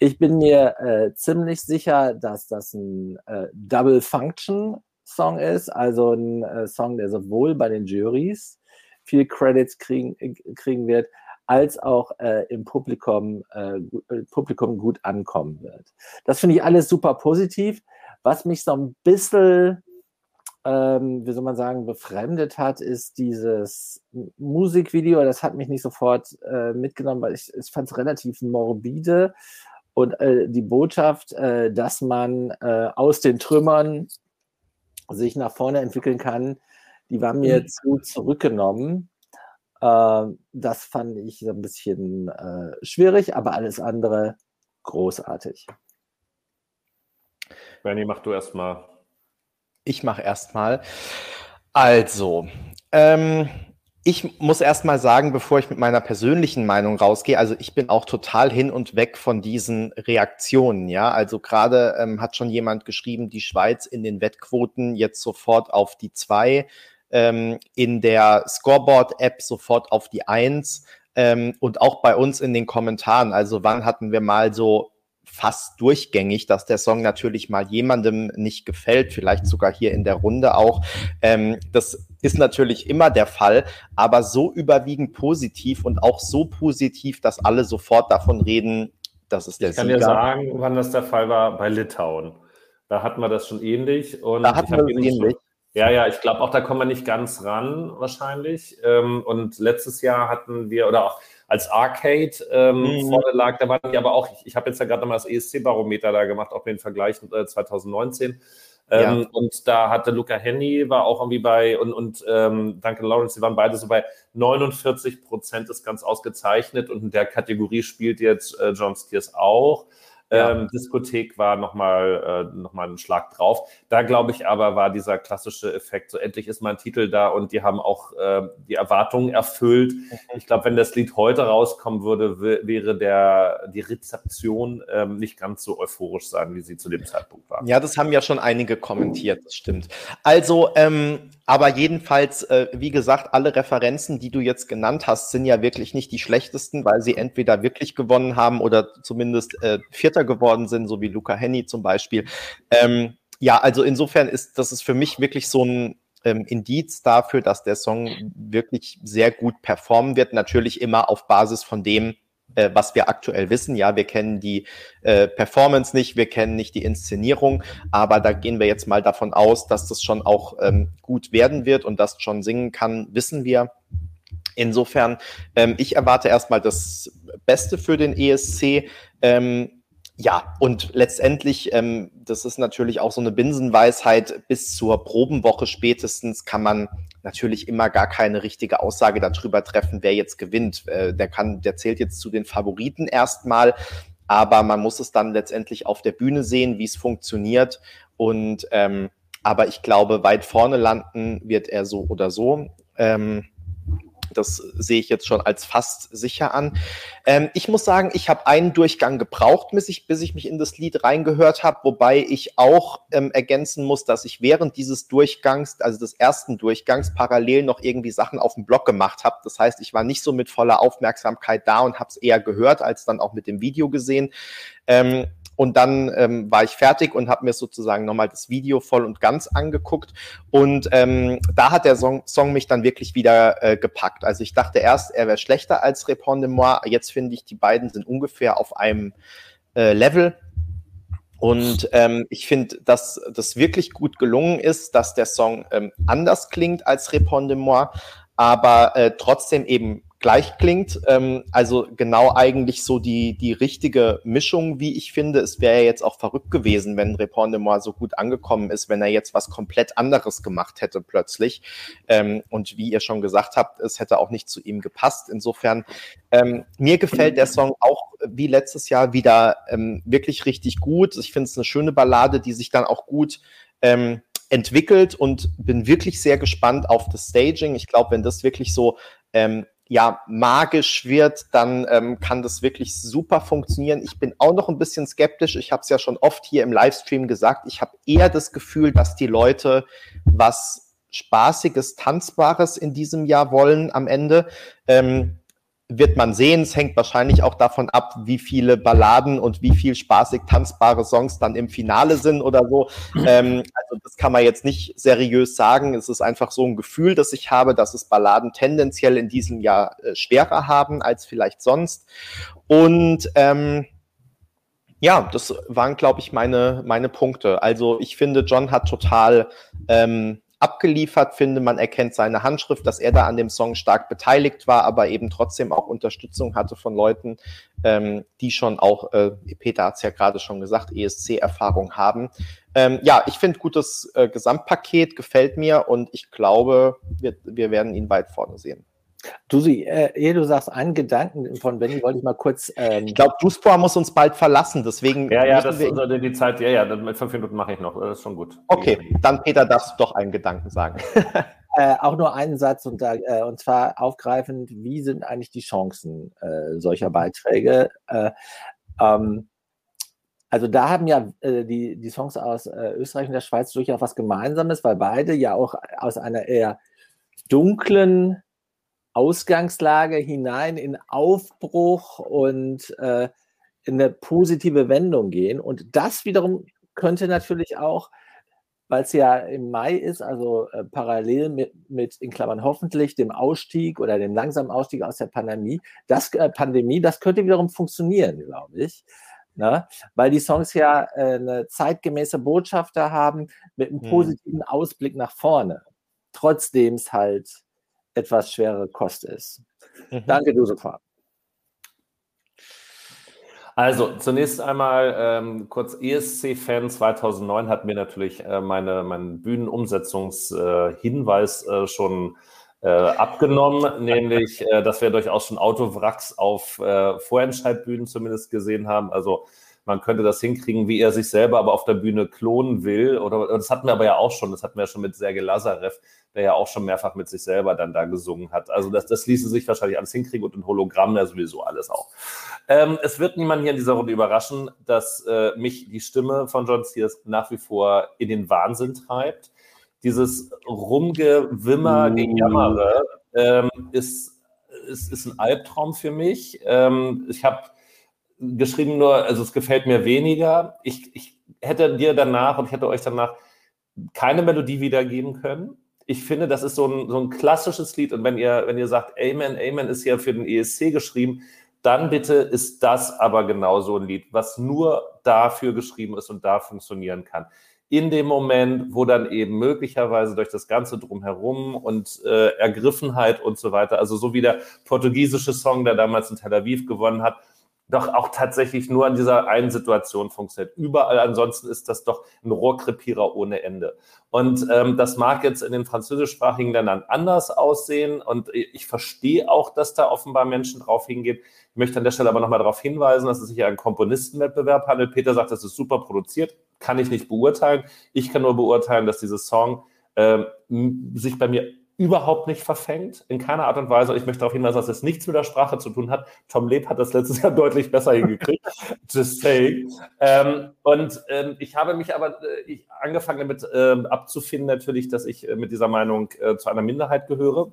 Ich bin mir äh, ziemlich sicher, dass das ein äh, Double Function Song ist, also ein äh, Song, der sowohl bei den Juries viel Credits kriegen, äh, kriegen wird, als auch äh, im Publikum, äh, Publikum gut ankommen wird. Das finde ich alles super positiv. Was mich so ein bisschen, ähm, wie soll man sagen, befremdet hat, ist dieses Musikvideo. Das hat mich nicht sofort mitgenommen, weil ich, ich fand es relativ morbide und äh, die Botschaft, äh, dass man äh, aus den Trümmern sich nach vorne entwickeln kann, die war mir mhm. zu zurückgenommen. Ähm, das fand ich so ein bisschen äh, schwierig, aber alles andere großartig. Bernie, mach du erstmal. Ich mache erstmal. Also, ähm, ich muss erst mal sagen, bevor ich mit meiner persönlichen Meinung rausgehe, also ich bin auch total hin und weg von diesen Reaktionen, ja. Also gerade ähm, hat schon jemand geschrieben, die Schweiz in den Wettquoten jetzt sofort auf die zwei, ähm, in der Scoreboard-App sofort auf die eins ähm, und auch bei uns in den Kommentaren. Also wann hatten wir mal so fast durchgängig, dass der Song natürlich mal jemandem nicht gefällt, vielleicht sogar hier in der Runde auch. Ähm, das ist natürlich immer der Fall, aber so überwiegend positiv und auch so positiv, dass alle sofort davon reden, dass es der Ich kann Sieger. dir sagen, wann das der Fall war, bei Litauen. Da hatten wir das schon ähnlich. Und da hatten wir das ähnlich. Ja, ja, ich glaube auch, da kommen wir nicht ganz ran, wahrscheinlich. Ähm, und letztes Jahr hatten wir, oder auch als Arcade ähm, mhm. vorne lag. Da waren die aber auch, ich, ich habe jetzt ja gerade nochmal das ESC-Barometer da gemacht, auch den Vergleich äh, 2019. Ähm, ja. Und da hatte Luca Henny, war auch irgendwie bei, und, und ähm, Duncan Lawrence, die waren beide so bei 49 Prozent, ist ganz ausgezeichnet. Und in der Kategorie spielt jetzt äh, John Steers auch. Ja. Ähm, Diskothek war nochmal äh, noch ein Schlag drauf. Da glaube ich aber, war dieser klassische Effekt, so endlich ist mein Titel da und die haben auch äh, die Erwartungen erfüllt. Mhm. Ich glaube, wenn das Lied heute rauskommen würde, wäre der, die Rezeption ähm, nicht ganz so euphorisch sein, wie sie zu dem Zeitpunkt war. Ja, das haben ja schon einige kommentiert, das stimmt. Also, ähm, aber jedenfalls, äh, wie gesagt, alle Referenzen, die du jetzt genannt hast, sind ja wirklich nicht die schlechtesten, weil sie entweder wirklich gewonnen haben oder zumindest äh, Vierter geworden sind, so wie Luca Henny zum Beispiel. Ähm, ja, also insofern ist das ist für mich wirklich so ein ähm, Indiz dafür, dass der Song wirklich sehr gut performen wird. Natürlich immer auf Basis von dem, äh, was wir aktuell wissen. Ja, wir kennen die äh, Performance nicht, wir kennen nicht die Inszenierung, aber da gehen wir jetzt mal davon aus, dass das schon auch ähm, gut werden wird und das schon singen kann, wissen wir. Insofern, ähm, ich erwarte erstmal das Beste für den ESC. Ähm, ja, und letztendlich, ähm, das ist natürlich auch so eine Binsenweisheit, bis zur Probenwoche spätestens kann man natürlich immer gar keine richtige Aussage darüber treffen, wer jetzt gewinnt. Äh, der kann, der zählt jetzt zu den Favoriten erstmal, aber man muss es dann letztendlich auf der Bühne sehen, wie es funktioniert. Und ähm, aber ich glaube, weit vorne landen wird er so oder so. Ähm, das sehe ich jetzt schon als fast sicher an. Ähm, ich muss sagen, ich habe einen Durchgang gebraucht, bis ich, bis ich mich in das Lied reingehört habe, wobei ich auch ähm, ergänzen muss, dass ich während dieses Durchgangs, also des ersten Durchgangs, parallel noch irgendwie Sachen auf dem Blog gemacht habe. Das heißt, ich war nicht so mit voller Aufmerksamkeit da und habe es eher gehört, als dann auch mit dem Video gesehen. Ähm, und dann ähm, war ich fertig und habe mir sozusagen nochmal das Video voll und ganz angeguckt. Und ähm, da hat der Song, Song mich dann wirklich wieder äh, gepackt. Also ich dachte erst, er wäre schlechter als Répond de moi. Jetzt finde ich, die beiden sind ungefähr auf einem äh, Level. Und ähm, ich finde, dass das wirklich gut gelungen ist, dass der Song ähm, anders klingt als Répond de moi, aber äh, trotzdem eben gleich klingt. Ähm, also genau eigentlich so die, die richtige Mischung, wie ich finde. Es wäre ja jetzt auch verrückt gewesen, wenn Repond so gut angekommen ist, wenn er jetzt was komplett anderes gemacht hätte plötzlich. Ähm, und wie ihr schon gesagt habt, es hätte auch nicht zu ihm gepasst. Insofern, ähm, mir gefällt der Song auch wie letztes Jahr wieder ähm, wirklich richtig gut. Ich finde es eine schöne Ballade, die sich dann auch gut ähm, entwickelt und bin wirklich sehr gespannt auf das Staging. Ich glaube, wenn das wirklich so ähm, ja, magisch wird, dann ähm, kann das wirklich super funktionieren. Ich bin auch noch ein bisschen skeptisch. Ich habe es ja schon oft hier im Livestream gesagt. Ich habe eher das Gefühl, dass die Leute was Spaßiges, Tanzbares in diesem Jahr wollen am Ende. Ähm, wird man sehen. Es hängt wahrscheinlich auch davon ab, wie viele Balladen und wie viel spaßig tanzbare Songs dann im Finale sind oder so. Ähm, also das kann man jetzt nicht seriös sagen. Es ist einfach so ein Gefühl, das ich habe, dass es Balladen tendenziell in diesem Jahr äh, schwerer haben als vielleicht sonst. Und ähm, ja, das waren, glaube ich, meine, meine Punkte. Also ich finde, John hat total ähm, abgeliefert finde. Man erkennt seine Handschrift, dass er da an dem Song stark beteiligt war, aber eben trotzdem auch Unterstützung hatte von Leuten, ähm, die schon auch, äh, Peter hat es ja gerade schon gesagt, ESC-Erfahrung haben. Ähm, ja, ich finde gutes äh, Gesamtpaket, gefällt mir und ich glaube, wir, wir werden ihn weit vorne sehen. Du, äh, ehe du sagst, einen Gedanken von Benny wollte ich mal kurz. Ähm ich glaube, Duspor muss uns bald verlassen, deswegen. Ja, ja, das, also die Zeit, ja, ja, mit fünf Minuten mache ich noch, das ist schon gut. Okay, dann Peter, darfst du doch einen Gedanken sagen. äh, auch nur einen Satz und, äh, und zwar aufgreifend, wie sind eigentlich die Chancen äh, solcher Beiträge? Äh, ähm, also da haben ja äh, die, die Songs aus Österreich und der Schweiz durchaus was Gemeinsames, weil beide ja auch aus einer eher dunklen Ausgangslage hinein in Aufbruch und äh, in eine positive Wendung gehen. Und das wiederum könnte natürlich auch, weil es ja im Mai ist, also äh, parallel mit, mit, in Klammern hoffentlich, dem Ausstieg oder dem langsamen Ausstieg aus der Pandemie, das, äh, Pandemie, das könnte wiederum funktionieren, glaube ich. Ne? Weil die Songs ja äh, eine zeitgemäße Botschaft da haben mit einem hm. positiven Ausblick nach vorne. Trotzdem es halt etwas schwere Kost ist. Mhm. Danke, Josefa. Also zunächst einmal ähm, kurz ESC-Fan 2009 hat mir natürlich äh, meine, meinen Bühnenumsetzungshinweis äh, äh, schon äh, abgenommen, nämlich, äh, dass wir durchaus schon Autowracks auf äh, Vorentscheidbühnen zumindest gesehen haben. Also man könnte das hinkriegen, wie er sich selber aber auf der Bühne klonen will. Oder das hatten wir aber ja auch schon, das hatten wir ja schon mit Sergei Lazarev, der ja auch schon mehrfach mit sich selber dann da gesungen hat. Also das, das ließe sich wahrscheinlich alles hinkriegen und ein Hologramm ja sowieso alles auch. Ähm, es wird niemand hier in dieser Runde überraschen, dass äh, mich die Stimme von John Sears nach wie vor in den Wahnsinn treibt. Dieses Rumgewimmer, Gejammere ähm, ist, ist, ist ein Albtraum für mich. Ähm, ich habe geschrieben nur, also es gefällt mir weniger. Ich, ich hätte dir danach und ich hätte euch danach keine Melodie wiedergeben können. Ich finde, das ist so ein, so ein klassisches Lied. Und wenn ihr, wenn ihr sagt, Amen, Amen ist ja für den ESC geschrieben, dann bitte ist das aber genau so ein Lied, was nur dafür geschrieben ist und da funktionieren kann. In dem Moment, wo dann eben möglicherweise durch das Ganze drumherum und äh, Ergriffenheit und so weiter, also so wie der portugiesische Song, der damals in Tel Aviv gewonnen hat, doch auch tatsächlich nur an dieser einen Situation funktioniert. Überall ansonsten ist das doch ein Rohrkrepierer ohne Ende. Und ähm, das mag jetzt in den französischsprachigen Ländern anders aussehen. Und ich verstehe auch, dass da offenbar Menschen drauf hingehen. Ich möchte an der Stelle aber nochmal darauf hinweisen, dass es sich ja einen Komponistenwettbewerb handelt. Peter sagt, das ist super produziert. Kann ich nicht beurteilen. Ich kann nur beurteilen, dass dieses Song äh, sich bei mir überhaupt nicht verfängt, in keiner Art und Weise. Ich möchte darauf hinweisen, dass es nichts mit der Sprache zu tun hat. Tom Leb hat das letztes Jahr deutlich besser hingekriegt. Just saying. Ähm, und ähm, ich habe mich aber äh, ich, angefangen damit äh, abzufinden, natürlich, dass ich äh, mit dieser Meinung äh, zu einer Minderheit gehöre.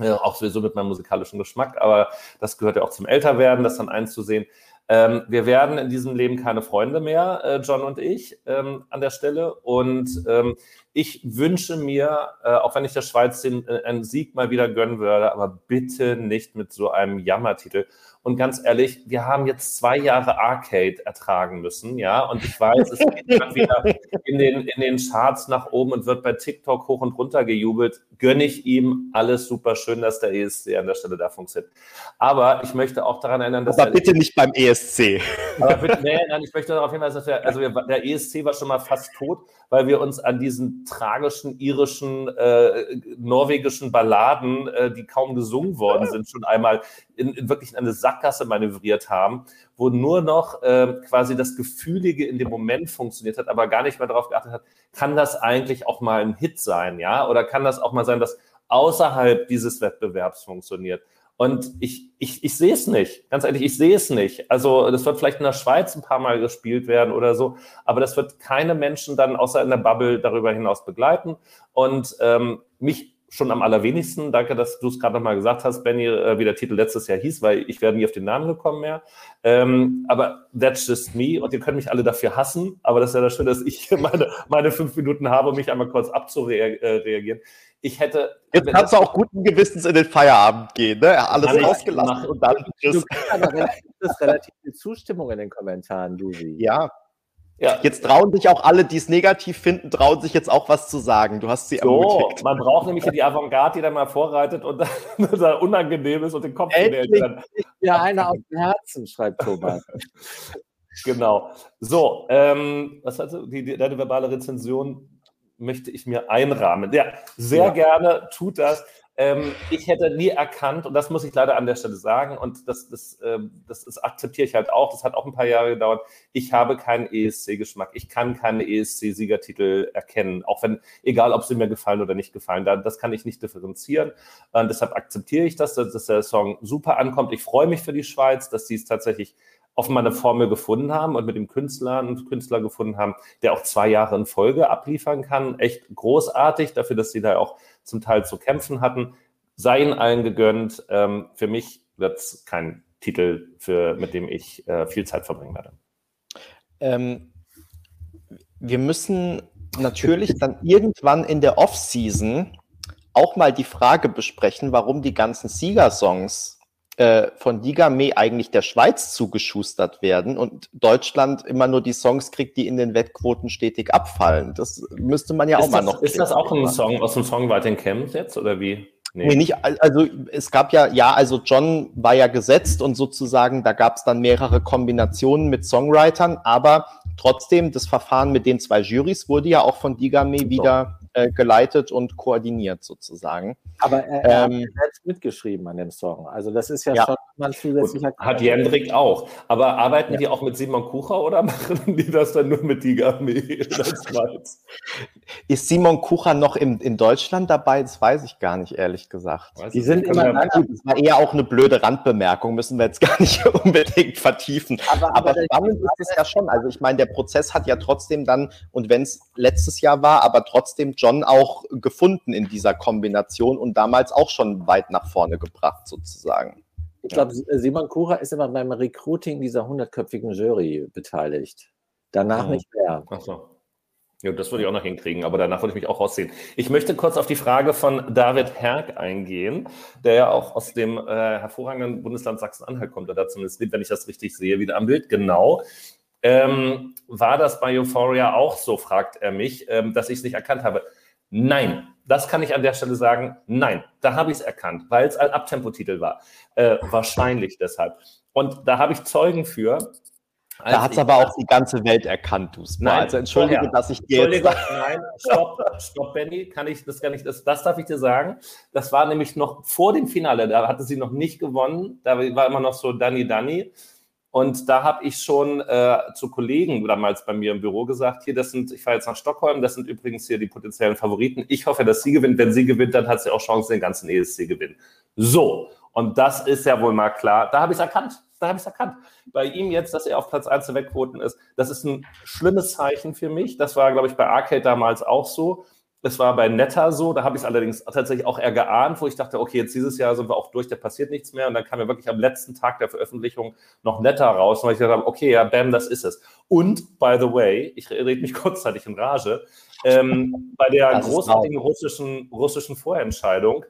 Äh, auch sowieso mit meinem musikalischen Geschmack, aber das gehört ja auch zum Älterwerden, das dann einzusehen. Ähm, wir werden in diesem Leben keine Freunde mehr, äh, John und ich, ähm, an der Stelle. Und ähm, ich wünsche mir, äh, auch wenn ich der Schweiz den, äh, einen Sieg mal wieder gönnen würde, aber bitte nicht mit so einem Jammertitel. Und ganz ehrlich, wir haben jetzt zwei Jahre Arcade ertragen müssen, ja. Und ich weiß, es geht dann wieder in den, in den Charts nach oben und wird bei TikTok hoch und runter gejubelt. Gönne ich ihm alles super schön, dass der ESC an der Stelle da funktioniert. Aber ich möchte auch daran erinnern, dass. Aber bitte nicht beim ESC. Aber bitte, nee, nein, ich möchte darauf hinweisen, dass wir, also wir, der ESC war schon mal fast tot, weil wir uns an diesen tragischen irischen, äh, norwegischen Balladen, äh, die kaum gesungen worden sind, schon einmal in, in wirklich in eine Sackgasse manövriert haben, wo nur noch äh, quasi das Gefühlige in dem Moment funktioniert hat, aber gar nicht mehr darauf geachtet hat, kann das eigentlich auch mal ein Hit sein, ja? Oder kann das auch mal sein, dass außerhalb dieses Wettbewerbs funktioniert? Und ich, ich, ich sehe es nicht. Ganz ehrlich, ich sehe es nicht. Also das wird vielleicht in der Schweiz ein paar Mal gespielt werden oder so, aber das wird keine Menschen dann außer in der Bubble darüber hinaus begleiten. Und ähm, mich schon am allerwenigsten. Danke, dass du es gerade nochmal gesagt hast, Benny, äh, wie der Titel letztes Jahr hieß, weil ich wäre nie auf den Namen gekommen mehr. Ähm, aber that's just me und ihr könnt mich alle dafür hassen, aber das ist ja das Schöne, dass ich meine, meine fünf Minuten habe, um mich einmal kurz abzureagieren. Ich hätte. Jetzt kannst du auch guten Gewissens in den Feierabend gehen, ne? Alles ausgelassen und dann. Du kriegst relativ viel Zustimmung in den Kommentaren, Lucy. Ja, ja. Jetzt trauen sich auch alle, die es negativ finden, trauen sich jetzt auch was zu sagen. Du hast sie so, ermutigt. Man braucht nämlich die Avantgarde, die dann mal vorreitet und dann unangenehm ist und den Kopf Endlich Ja, einer aus dem Herzen, schreibt Thomas. genau. So, ähm, was hast du? Die, die, deine verbale Rezension möchte ich mir einrahmen. Ja, sehr ja. gerne tut das. Ähm, ich hätte nie erkannt, und das muss ich leider an der Stelle sagen, und das, das, ähm, das, das akzeptiere ich halt auch, das hat auch ein paar Jahre gedauert, ich habe keinen ESC-Geschmack. Ich kann keine ESC-Siegertitel erkennen, auch wenn, egal ob sie mir gefallen oder nicht gefallen, das kann ich nicht differenzieren. Und deshalb akzeptiere ich das, dass der Song super ankommt. Ich freue mich für die Schweiz, dass sie es tatsächlich offenbar eine Formel gefunden haben und mit dem Künstler einen Künstler gefunden haben, der auch zwei Jahre in Folge abliefern kann. Echt großartig dafür, dass sie da auch zum Teil zu kämpfen hatten. Sei ihnen allen gegönnt. Ähm, für mich wird es kein Titel, für, mit dem ich äh, viel Zeit verbringen werde. Ähm, wir müssen natürlich dann irgendwann in der Off-Season auch mal die Frage besprechen, warum die ganzen Siegersongs äh, von Digame eigentlich der Schweiz zugeschustert werden und Deutschland immer nur die Songs kriegt, die in den Wettquoten stetig abfallen. Das müsste man ja ist auch mal das, noch. Ist das auch ein Song aus dem Songwriting Camp jetzt oder wie? Nee. nee. nicht, also es gab ja, ja, also John war ja gesetzt und sozusagen, da gab es dann mehrere Kombinationen mit Songwritern, aber trotzdem, das Verfahren mit den zwei Jurys wurde ja auch von Digame wieder äh, geleitet und koordiniert sozusagen. Aber er, er ähm, hat selbst mitgeschrieben an dem Song. Also das ist ja, ja. schon mal zusätzlicher. Hat Jendrik auch. Aber arbeiten ja. die auch mit Simon Kucher oder machen die das dann nur mit Schweiz? Ist Simon Kucher noch im, in Deutschland dabei? Das weiß ich gar nicht, ehrlich gesagt. Weiß die sind immer ja, gut, das war eher auch eine blöde Randbemerkung, müssen wir jetzt gar nicht unbedingt vertiefen. Aber, aber, aber spannend ist es ja schon. Also ich meine, der Prozess hat ja trotzdem dann, und wenn es letztes Jahr war, aber trotzdem John auch gefunden in dieser Kombination und damals auch schon weit nach vorne gebracht, sozusagen. Ich glaube, Simon Kura ist immer beim Recruiting dieser hundertköpfigen Jury beteiligt. Danach mhm. nicht mehr. Ach so. Ja, das würde ich auch noch hinkriegen, aber danach würde ich mich auch rausziehen. Ich möchte kurz auf die Frage von David Herg eingehen, der ja auch aus dem äh, hervorragenden Bundesland Sachsen-Anhalt kommt, oder zumindest, wenn ich das richtig sehe, wieder am Bild. Genau. Ähm, war das bei Euphoria auch so, fragt er mich, ähm, dass ich es nicht erkannt habe. Nein, das kann ich an der Stelle sagen. Nein, da habe ich es erkannt, weil es ein Abtempotitel war. Äh, wahrscheinlich deshalb. Und da habe ich Zeugen für. Da hat es aber auch die ganze Welt erkannt, du Nein, also entschuldige, vorher. dass ich dir jetzt... Nein, stopp, stopp, Benny, kann ich das gar nicht, das, das darf ich dir sagen. Das war nämlich noch vor dem Finale, da hatte sie noch nicht gewonnen, da war immer noch so Danny Danny. Und da habe ich schon äh, zu Kollegen damals bei mir im Büro gesagt, hier, das sind, ich fahre jetzt nach Stockholm, das sind übrigens hier die potenziellen Favoriten. Ich hoffe, dass sie gewinnt. Wenn sie gewinnt, dann hat sie auch Chancen, den ganzen ESC gewinnen. So, und das ist ja wohl mal klar. Da habe ich es erkannt. Da habe ich es erkannt. Bei ihm jetzt, dass er auf Platz 1 der Wegquoten ist, das ist ein schlimmes Zeichen für mich. Das war, glaube ich, bei Arcade damals auch so. Es war bei Netta so, da habe ich es allerdings tatsächlich auch eher geahnt, wo ich dachte, okay, jetzt dieses Jahr sind wir auch durch, da passiert nichts mehr. Und dann kam ja wirklich am letzten Tag der Veröffentlichung noch Netta raus, und ich dachte, okay, ja, bam, das ist es. Und, by the way, ich rede mich kurzzeitig in Rage, ähm, bei der das großartigen russischen, russischen Vorentscheidung,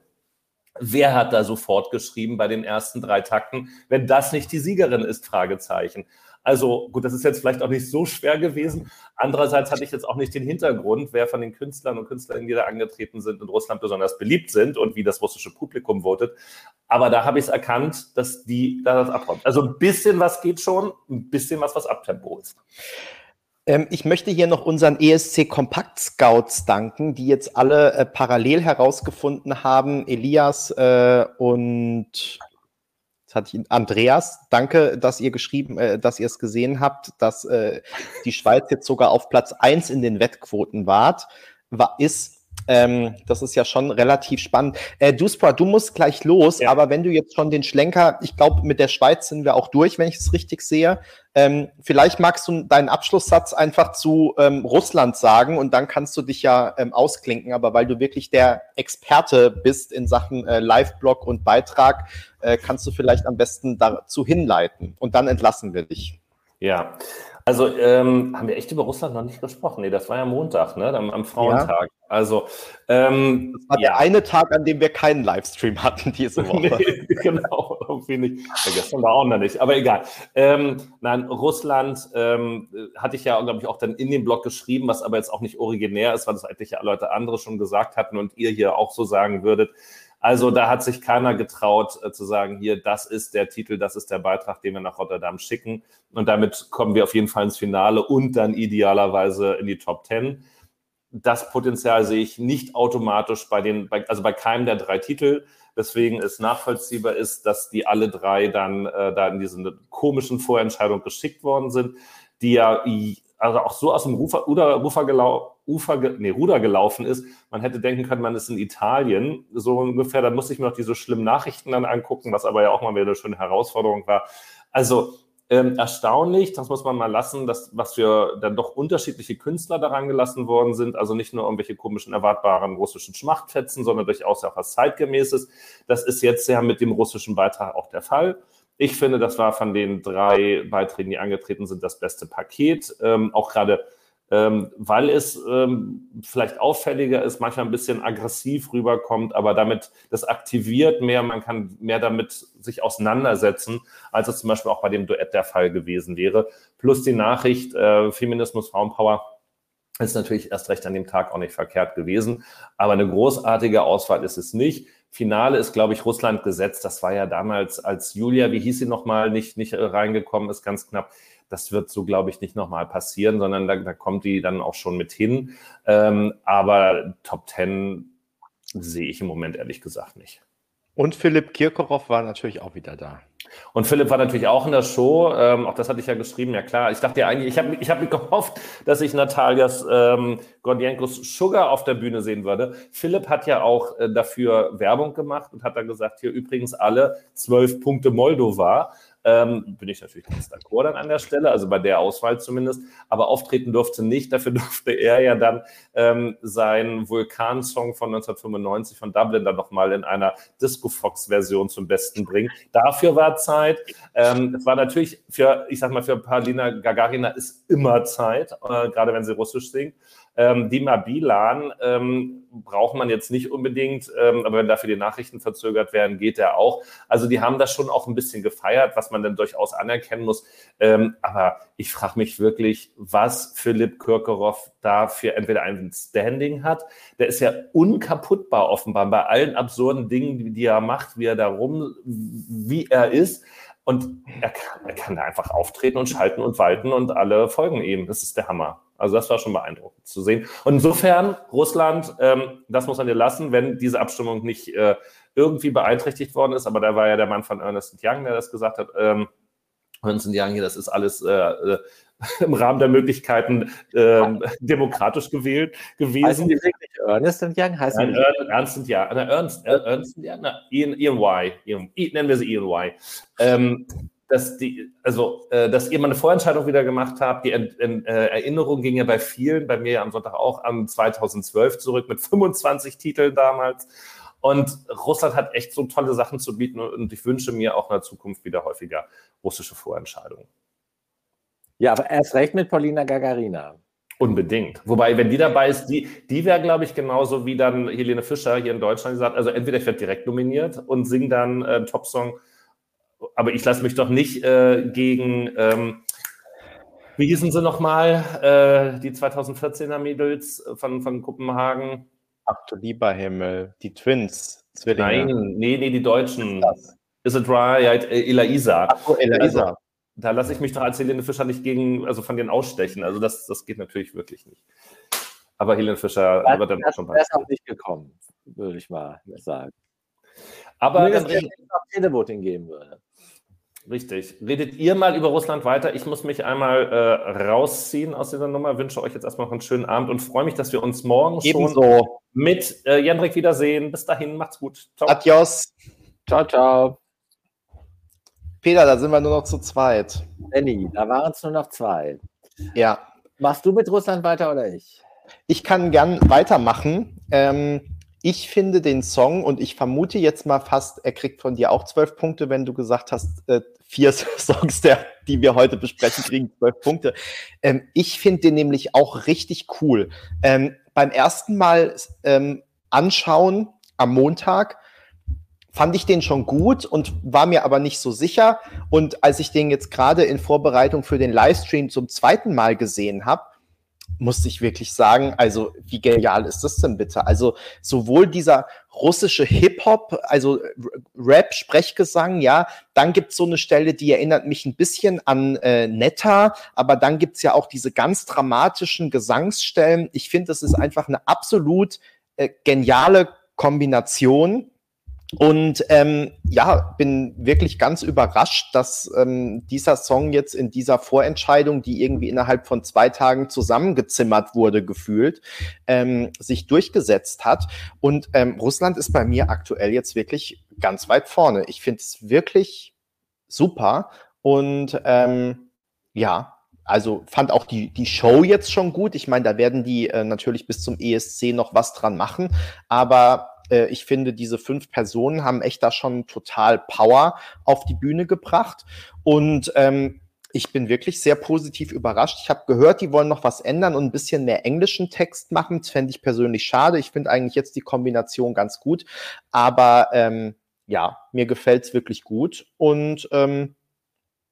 Wer hat da sofort geschrieben bei den ersten drei Takten, wenn das nicht die Siegerin ist? Fragezeichen. Also gut, das ist jetzt vielleicht auch nicht so schwer gewesen. Andererseits hatte ich jetzt auch nicht den Hintergrund, wer von den Künstlern und Künstlerinnen, die da angetreten sind, in Russland besonders beliebt sind und wie das russische Publikum votet. Aber da habe ich es erkannt, dass die da das abräumt. Also ein bisschen was geht schon, ein bisschen was, was Abtempo ist. Ähm, ich möchte hier noch unseren ESC Kompakt Scouts danken, die jetzt alle äh, parallel herausgefunden haben, Elias äh, und ihn, Andreas, danke, dass ihr geschrieben, äh, dass ihr es gesehen habt, dass äh, die Schweiz jetzt sogar auf Platz 1 in den Wettquoten wart, war, ist ähm, das ist ja schon relativ spannend. Äh, Duspra, du musst gleich los, ja. aber wenn du jetzt schon den Schlenker, ich glaube, mit der Schweiz sind wir auch durch, wenn ich es richtig sehe. Ähm, vielleicht magst du deinen Abschlusssatz einfach zu ähm, Russland sagen und dann kannst du dich ja ähm, ausklinken, aber weil du wirklich der Experte bist in Sachen äh, Live-Blog und Beitrag, äh, kannst du vielleicht am besten dazu hinleiten und dann entlassen wir dich. Ja, also ähm, haben wir echt über Russland noch nicht gesprochen. Nee, das war ja Montag, ne? Am, am Frauentag. Ja. Also ähm, das war ja. der eine Tag, an dem wir keinen Livestream hatten diese Woche. nee, genau, irgendwie nicht. Ja, gestern war auch noch nicht, aber egal. Ähm, nein, Russland ähm, hatte ich ja, glaube ich, auch dann in dem Blog geschrieben, was aber jetzt auch nicht originär ist, weil das eigentlich ja Leute andere schon gesagt hatten und ihr hier auch so sagen würdet. Also da hat sich keiner getraut äh, zu sagen, hier, das ist der Titel, das ist der Beitrag, den wir nach Rotterdam schicken. Und damit kommen wir auf jeden Fall ins Finale und dann idealerweise in die Top Ten. Das Potenzial sehe ich nicht automatisch bei den, bei, also bei keinem der drei Titel. Deswegen es nachvollziehbar ist, dass die alle drei dann äh, da in diese komischen Vorentscheidung geschickt worden sind, die ja also auch so aus dem Ufer, Ufer, gelau, Ufer nee, Ruder gelaufen ist. Man hätte denken können, man ist in Italien, so ungefähr. Da musste ich mir noch diese schlimmen Nachrichten dann angucken, was aber ja auch mal wieder eine schöne Herausforderung war. Also ähm, erstaunlich, das muss man mal lassen, dass, was für dann doch unterschiedliche Künstler daran gelassen worden sind. Also nicht nur irgendwelche komischen, erwartbaren russischen Schmachtfetzen, sondern durchaus auch was Zeitgemäßes. Das ist jetzt ja mit dem russischen Beitrag auch der Fall. Ich finde, das war von den drei Beiträgen, die angetreten sind, das beste Paket. Ähm, auch gerade, ähm, weil es ähm, vielleicht auffälliger ist, manchmal ein bisschen aggressiv rüberkommt, aber damit, das aktiviert mehr, man kann mehr damit sich auseinandersetzen, als es zum Beispiel auch bei dem Duett der Fall gewesen wäre. Plus die Nachricht, äh, Feminismus, Frauenpower Ist natürlich erst recht an dem Tag auch nicht verkehrt gewesen. Aber eine großartige Auswahl ist es nicht. Finale ist, glaube ich, Russland gesetzt. Das war ja damals, als Julia, wie hieß sie nochmal, nicht, nicht reingekommen ist, ganz knapp. Das wird so, glaube ich, nicht nochmal passieren, sondern da, da, kommt die dann auch schon mit hin. Ähm, aber Top Ten sehe ich im Moment ehrlich gesagt nicht. Und Philipp Kirkorov war natürlich auch wieder da. Und Philipp war natürlich auch in der Show. Ähm, auch das hatte ich ja geschrieben. Ja klar, ich dachte ja eigentlich, ich habe ich hab gehofft, dass ich Natalias ähm, Gordienkos Sugar auf der Bühne sehen würde. Philipp hat ja auch äh, dafür Werbung gemacht und hat dann gesagt, hier übrigens alle zwölf Punkte Moldova. Ähm, bin ich natürlich ganz d'accord dann an der Stelle, also bei der Auswahl zumindest. Aber auftreten durfte nicht. Dafür durfte er ja dann ähm, seinen Vulkan-Song von 1995 von Dublin dann nochmal in einer Disco Fox-Version zum Besten bringen. Dafür war Zeit. Ähm, es war natürlich für, ich sag mal, für Paulina Gagarina ist immer Zeit, äh, gerade wenn sie Russisch singt. Ähm, Dima Bilan ähm, braucht man jetzt nicht unbedingt, ähm, aber wenn dafür die Nachrichten verzögert werden, geht er auch. Also die haben das schon auch ein bisschen gefeiert, was man dann durchaus anerkennen muss. Ähm, aber ich frage mich wirklich, was Philipp Kirkorov da für entweder ein Standing hat. Der ist ja unkaputtbar offenbar bei allen absurden Dingen, die, die er macht, wie er da rum, wie er ist. Und er kann, er kann da einfach auftreten und schalten und walten und alle folgen ihm. Das ist der Hammer. Also das war schon beeindruckend zu sehen. Und insofern, Russland, ähm, das muss man dir lassen, wenn diese Abstimmung nicht äh, irgendwie beeinträchtigt worden ist. Aber da war ja der Mann von Ernest Young, der das gesagt hat. Ähm, Ernst Young hier, das ist alles äh, äh, im Rahmen der Möglichkeiten äh, demokratisch gewählt gewesen. Heißen die wirklich Ernest Young? Heißen Nein, die? Ernst Young. Ernst, Ernst Young, na, Ian, Ian Y. Ian, nennen wir sie Ian Y. Ähm, dass die, also, äh, dass ihr mal eine Vorentscheidung wieder gemacht habt. Die Ent, Ent, äh, Erinnerung ging ja bei vielen, bei mir am Sonntag auch, an 2012 zurück mit 25 Titeln damals. Und Russland hat echt so tolle Sachen zu bieten und ich wünsche mir auch in der Zukunft wieder häufiger russische Vorentscheidungen. Ja, aber erst recht mit Paulina Gagarina. Unbedingt. Wobei, wenn die dabei ist, die, die wäre, glaube ich, genauso wie dann Helene Fischer hier in Deutschland gesagt, also entweder ich werde direkt nominiert und singe dann äh, einen Top-Song aber ich lasse mich doch nicht äh, gegen, ähm, wie hießen sie nochmal, äh, die 2014er Mädels von, von Kopenhagen? Ach du lieber Himmel, die Twins. Zwillinge. Nein, nee, nee, die Deutschen. Is it right? Elaisa. Ach so, Elaisa. Also, da lasse ich mich doch als Helene Fischer nicht gegen, also von denen ausstechen. Also das, das geht natürlich wirklich nicht. Aber Helene Fischer das, wird dann auch schon bei. Das ist auch nicht gekommen, würde ich mal sagen. Aber wenn es auch Televoting geben würde. Richtig. Redet ihr mal über Russland weiter. Ich muss mich einmal äh, rausziehen aus dieser Nummer. Wünsche euch jetzt erstmal noch einen schönen Abend und freue mich, dass wir uns morgen Ebenso. schon mit äh, Jendrik wiedersehen. Bis dahin, macht's gut. Ciao. Adios. Ciao, ciao. Peter, da sind wir nur noch zu zweit. Benny, da waren es nur noch zwei. Ja. Machst du mit Russland weiter oder ich? Ich kann gern weitermachen. Ähm, ich finde den Song und ich vermute jetzt mal fast, er kriegt von dir auch zwölf Punkte, wenn du gesagt hast, äh, vier Songs, der, die wir heute besprechen, kriegen zwölf Punkte. Ähm, ich finde den nämlich auch richtig cool. Ähm, beim ersten Mal ähm, anschauen am Montag fand ich den schon gut und war mir aber nicht so sicher. Und als ich den jetzt gerade in Vorbereitung für den Livestream zum zweiten Mal gesehen habe, musste ich wirklich sagen, also wie genial ist das denn bitte? Also sowohl dieser russische Hip-Hop, also Rap, Sprechgesang, ja, dann gibt's so eine Stelle, die erinnert mich ein bisschen an äh, Netta, aber dann gibt's ja auch diese ganz dramatischen Gesangsstellen. Ich finde, das ist einfach eine absolut äh, geniale Kombination und ähm, ja, bin wirklich ganz überrascht, dass ähm, dieser Song jetzt in dieser Vorentscheidung, die irgendwie innerhalb von zwei Tagen zusammengezimmert wurde, gefühlt, ähm, sich durchgesetzt hat. Und ähm, Russland ist bei mir aktuell jetzt wirklich ganz weit vorne. Ich finde es wirklich super. Und ähm, ja, also fand auch die, die Show jetzt schon gut. Ich meine, da werden die äh, natürlich bis zum ESC noch was dran machen. Aber äh, ich finde, diese fünf Personen haben echt da schon total Power auf die Bühne gebracht. Und ähm, ich bin wirklich sehr positiv überrascht. Ich habe gehört, die wollen noch was ändern und ein bisschen mehr englischen Text machen. Das fände ich persönlich schade. Ich finde eigentlich jetzt die Kombination ganz gut. Aber ähm, ja, mir gefällt es wirklich gut. Und ähm,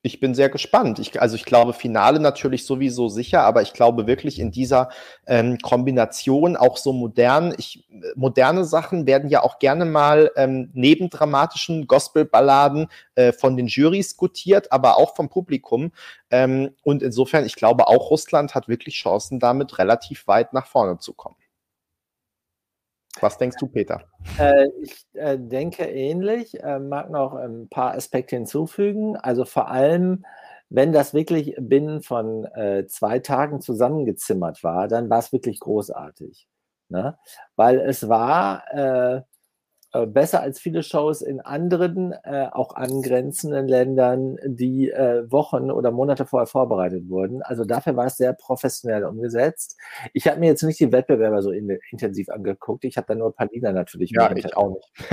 ich bin sehr gespannt. Ich, also ich glaube, Finale natürlich sowieso sicher, aber ich glaube wirklich in dieser ähm, Kombination auch so modern. Ich, moderne Sachen werden ja auch gerne mal ähm, neben dramatischen Gospelballaden äh, von den Jurys gutiert, aber auch vom Publikum. Ähm, und insofern, ich glaube, auch Russland hat wirklich Chancen, damit relativ weit nach vorne zu kommen. Was denkst du, Peter? Äh, ich äh, denke ähnlich, äh, mag noch ein paar Aspekte hinzufügen. Also vor allem, wenn das wirklich binnen von äh, zwei Tagen zusammengezimmert war, dann war es wirklich großartig. Ne? Weil es war äh, besser als viele Shows in anderen, äh, auch angrenzenden Ländern, die äh, Wochen oder Monate vorher vorbereitet wurden. Also dafür war es sehr professionell umgesetzt. Ich habe mir jetzt nicht die Wettbewerber so in, intensiv angeguckt. Ich habe da nur Palina natürlich ja, ich auch nicht.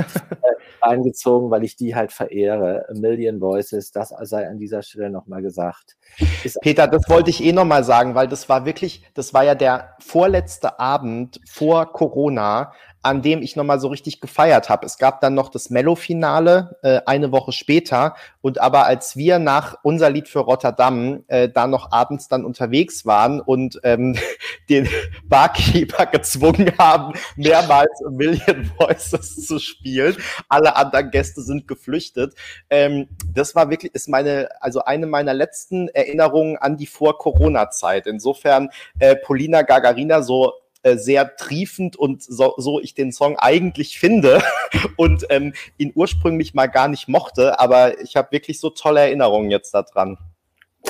eingezogen, weil ich die halt verehre. A Million Voices, das sei an dieser Stelle nochmal gesagt. Ist Peter, das wollte ich eh nochmal sagen, weil das war wirklich, das war ja der vorletzte Abend vor Corona, an dem ich nochmal so richtig gefeiert habe. Es gab dann noch das Mello-Finale äh, eine Woche später. Und aber als wir nach unser Lied für Rotterdam äh, da noch abends dann unterwegs waren und ähm, den Barkeeper gezwungen haben, mehrmals Million Voices zu spielen, alle anderen Gäste sind geflüchtet. Ähm, das war wirklich, ist meine, also eine meiner letzten Erinnerungen an die Vor-Corona-Zeit. Insofern, äh, Polina Gagarina so äh, sehr triefend und so, so ich den Song eigentlich finde und ähm, ihn ursprünglich mal gar nicht mochte, aber ich habe wirklich so tolle Erinnerungen jetzt daran.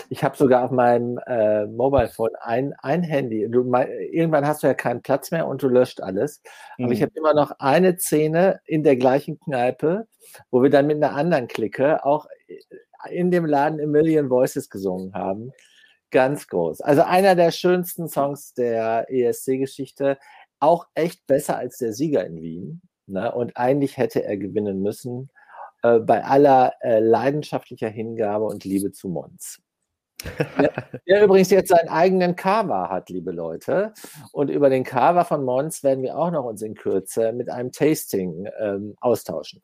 Ich habe sogar auf meinem äh, Mobile Phone ein, ein Handy. Du, mein, irgendwann hast du ja keinen Platz mehr und du löscht alles. Mhm. Aber ich mhm. habe immer noch eine Szene in der gleichen Kneipe, wo wir dann mit einer anderen Clique auch in dem Laden A Million Voices gesungen haben. Ganz groß. Also einer der schönsten Songs der ESC-Geschichte. Auch echt besser als der Sieger in Wien. Ne? Und eigentlich hätte er gewinnen müssen. Äh, bei aller äh, leidenschaftlicher Hingabe und Liebe zu Mons. der, der, übrigens jetzt seinen eigenen Cover hat, liebe Leute. Und über den Cover von Mons werden wir auch noch uns in Kürze mit einem Tasting ähm, austauschen.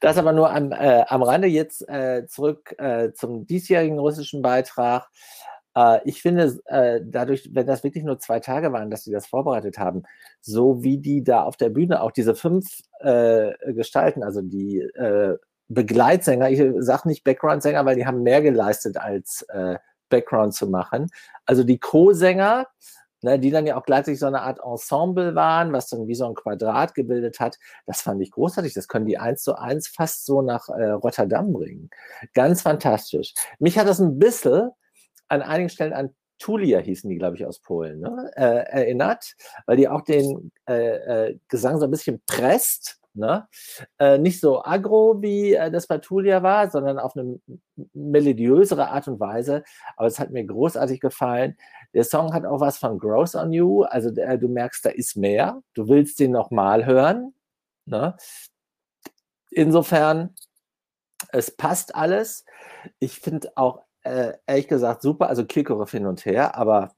Das aber nur am, äh, am Rande jetzt äh, zurück äh, zum diesjährigen russischen Beitrag. Äh, ich finde, äh, dadurch, wenn das wirklich nur zwei Tage waren, dass sie das vorbereitet haben, so wie die da auf der Bühne auch diese fünf äh, Gestalten, also die Begleitsänger, ich sage nicht Background-Sänger, weil die haben mehr geleistet als Background zu machen. Also die Co-Sänger, ne, die dann ja auch gleichzeitig so eine Art Ensemble waren, was dann wie so ein Quadrat gebildet hat. Das fand ich großartig. Das können die eins zu eins fast so nach äh, Rotterdam bringen. Ganz fantastisch. Mich hat das ein bisschen an einigen Stellen an Tulia hießen die, glaube ich, aus Polen, ne? äh, erinnert, weil die auch den äh, äh, Gesang so ein bisschen presst. Ne? Äh, nicht so aggro, wie äh, das bei Tulia war, sondern auf eine melodiösere Art und Weise. Aber es hat mir großartig gefallen. Der Song hat auch was von Grows on You. Also der, du merkst, da ist mehr. Du willst den nochmal hören. Ne? Insofern, es passt alles. Ich finde auch, äh, ehrlich gesagt, super. Also Kirchhoff hin und her, aber äh,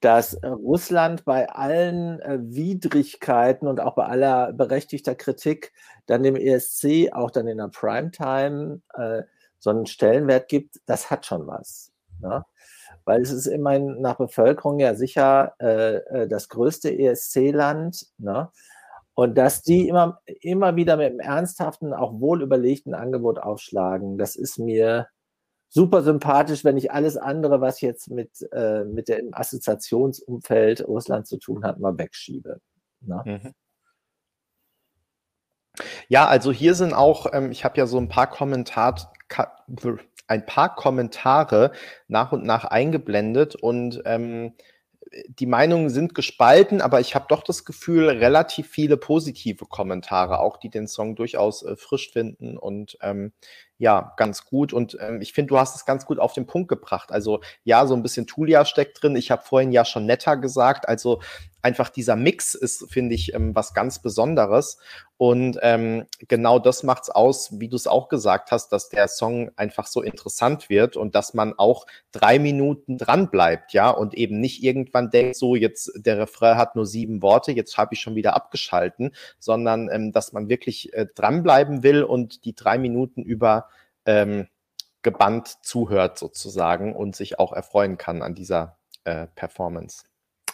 dass Russland bei allen äh, Widrigkeiten und auch bei aller berechtigter Kritik dann dem ESC auch dann in der Primetime äh, so einen Stellenwert gibt, das hat schon was. Ne? weil es ist immerhin nach Bevölkerung ja sicher äh, äh das größte ESC-Land. Ne? Und dass die immer, immer wieder mit einem ernsthaften, auch wohlüberlegten Angebot aufschlagen, das ist mir super sympathisch, wenn ich alles andere, was jetzt mit, äh, mit dem Assoziationsumfeld Russland zu tun hat, mal wegschiebe. Ne? Mhm. Ja, also hier sind auch, ähm, ich habe ja so ein paar Kommentar ein paar Kommentare nach und nach eingeblendet und ähm, die Meinungen sind gespalten, aber ich habe doch das Gefühl, relativ viele positive Kommentare, auch die den Song durchaus äh, frisch finden und ähm, ja, ganz gut. Und ähm, ich finde, du hast es ganz gut auf den Punkt gebracht. Also ja, so ein bisschen Tulia steckt drin. Ich habe vorhin ja schon netter gesagt. Also einfach dieser Mix ist, finde ich, ähm, was ganz Besonderes. Und ähm, genau das macht's aus, wie du es auch gesagt hast, dass der Song einfach so interessant wird und dass man auch drei Minuten dran bleibt, ja, und eben nicht irgendwann denkt, so jetzt der Refrain hat nur sieben Worte, jetzt habe ich schon wieder abgeschalten, sondern ähm, dass man wirklich äh, dranbleiben will und die drei Minuten über ähm, gebannt zuhört sozusagen und sich auch erfreuen kann an dieser äh, Performance.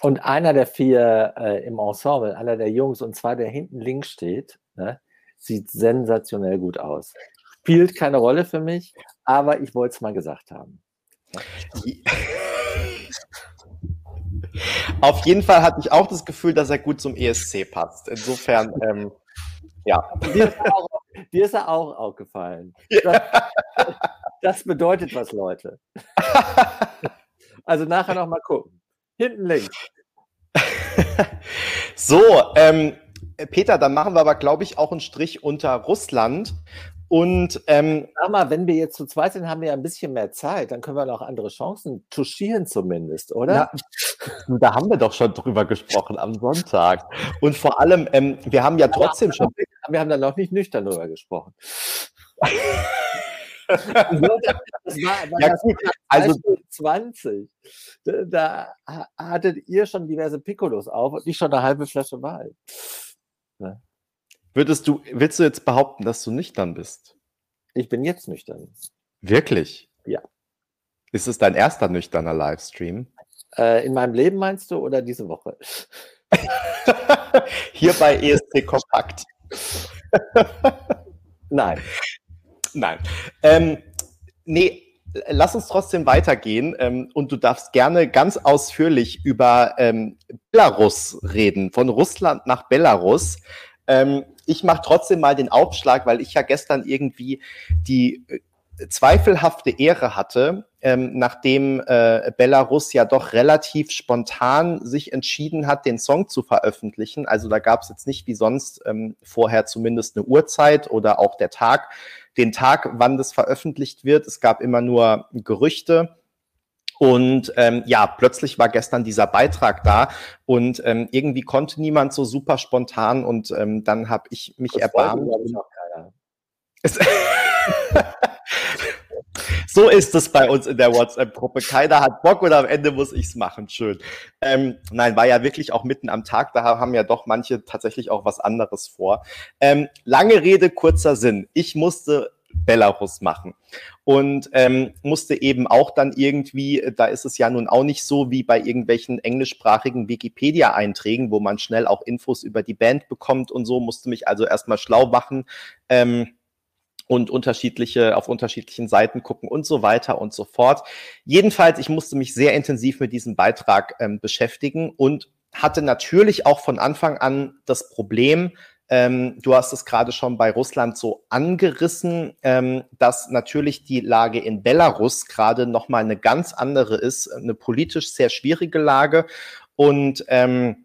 Und einer der vier äh, im Ensemble, einer der Jungs, und zwar der hinten links steht, ne, sieht sensationell gut aus. Spielt keine Rolle für mich, aber ich wollte es mal gesagt haben. Auf jeden Fall hatte ich auch das Gefühl, dass er gut zum ESC passt. Insofern, ähm, ja. Dir ist, auch, dir ist er auch aufgefallen. Das, das bedeutet was, Leute. Also nachher noch mal gucken. Hinten links. so, ähm, Peter, dann machen wir aber, glaube ich, auch einen Strich unter Russland. Und ähm, sag mal, wenn wir jetzt zu zweit sind, haben wir ja ein bisschen mehr Zeit. Dann können wir noch andere Chancen touchieren, zumindest, oder? Ja, da haben wir doch schon drüber gesprochen am Sonntag. Und vor allem, ähm, wir haben ja trotzdem ja, schon. Wir haben da noch nicht nüchtern drüber gesprochen. das war, war ja, gut. Also 20. Da, da, hattet ihr schon diverse Piccolos auf und nicht schon eine halbe Flasche Wein. Ja. Würdest du, willst du jetzt behaupten, dass du nüchtern bist? Ich bin jetzt nüchtern. Wirklich? Ja. Ist es dein erster nüchterner Livestream? Äh, in meinem Leben meinst du oder diese Woche? Hier bei ESC Kompakt. Nein. Nein. Ähm, nee, lass uns trotzdem weitergehen ähm, und du darfst gerne ganz ausführlich über ähm, Belarus reden, von Russland nach Belarus. Ähm, ich mache trotzdem mal den Aufschlag, weil ich ja gestern irgendwie die äh, zweifelhafte Ehre hatte, ähm, nachdem äh, Belarus ja doch relativ spontan sich entschieden hat, den Song zu veröffentlichen. Also da gab es jetzt nicht wie sonst ähm, vorher zumindest eine Uhrzeit oder auch der Tag, den Tag, wann das veröffentlicht wird. Es gab immer nur Gerüchte. Und ähm, ja, plötzlich war gestern dieser Beitrag da und ähm, irgendwie konnte niemand so super spontan und ähm, dann habe ich mich das erbarmt. so ist es bei uns in der WhatsApp-Gruppe. Keiner hat Bock und am Ende muss ich's machen. Schön. Ähm, nein, war ja wirklich auch mitten am Tag. Da haben ja doch manche tatsächlich auch was anderes vor. Ähm, lange Rede, kurzer Sinn. Ich musste Belarus machen. Und ähm, musste eben auch dann irgendwie, da ist es ja nun auch nicht so wie bei irgendwelchen englischsprachigen Wikipedia-Einträgen, wo man schnell auch Infos über die Band bekommt und so, musste mich also erstmal schlau machen. Ähm, und unterschiedliche, auf unterschiedlichen Seiten gucken und so weiter und so fort. Jedenfalls, ich musste mich sehr intensiv mit diesem Beitrag ähm, beschäftigen und hatte natürlich auch von Anfang an das Problem, ähm, du hast es gerade schon bei Russland so angerissen, ähm, dass natürlich die Lage in Belarus gerade nochmal eine ganz andere ist, eine politisch sehr schwierige Lage und ähm,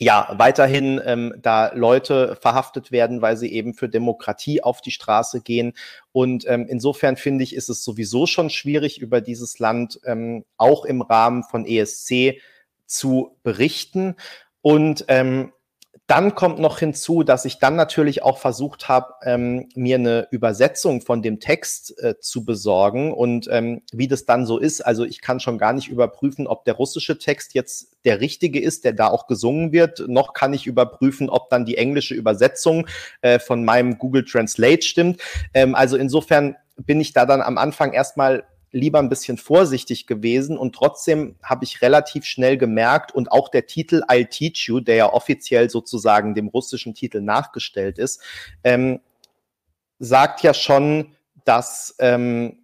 ja, weiterhin ähm, da Leute verhaftet werden, weil sie eben für Demokratie auf die Straße gehen. Und ähm, insofern finde ich, ist es sowieso schon schwierig, über dieses Land ähm, auch im Rahmen von ESC zu berichten. Und ähm, dann kommt noch hinzu, dass ich dann natürlich auch versucht habe, ähm, mir eine Übersetzung von dem Text äh, zu besorgen und ähm, wie das dann so ist. Also ich kann schon gar nicht überprüfen, ob der russische Text jetzt der richtige ist, der da auch gesungen wird. Noch kann ich überprüfen, ob dann die englische Übersetzung äh, von meinem Google Translate stimmt. Ähm, also insofern bin ich da dann am Anfang erstmal lieber ein bisschen vorsichtig gewesen und trotzdem habe ich relativ schnell gemerkt und auch der Titel I'll Teach You, der ja offiziell sozusagen dem russischen Titel nachgestellt ist, ähm, sagt ja schon, dass ähm,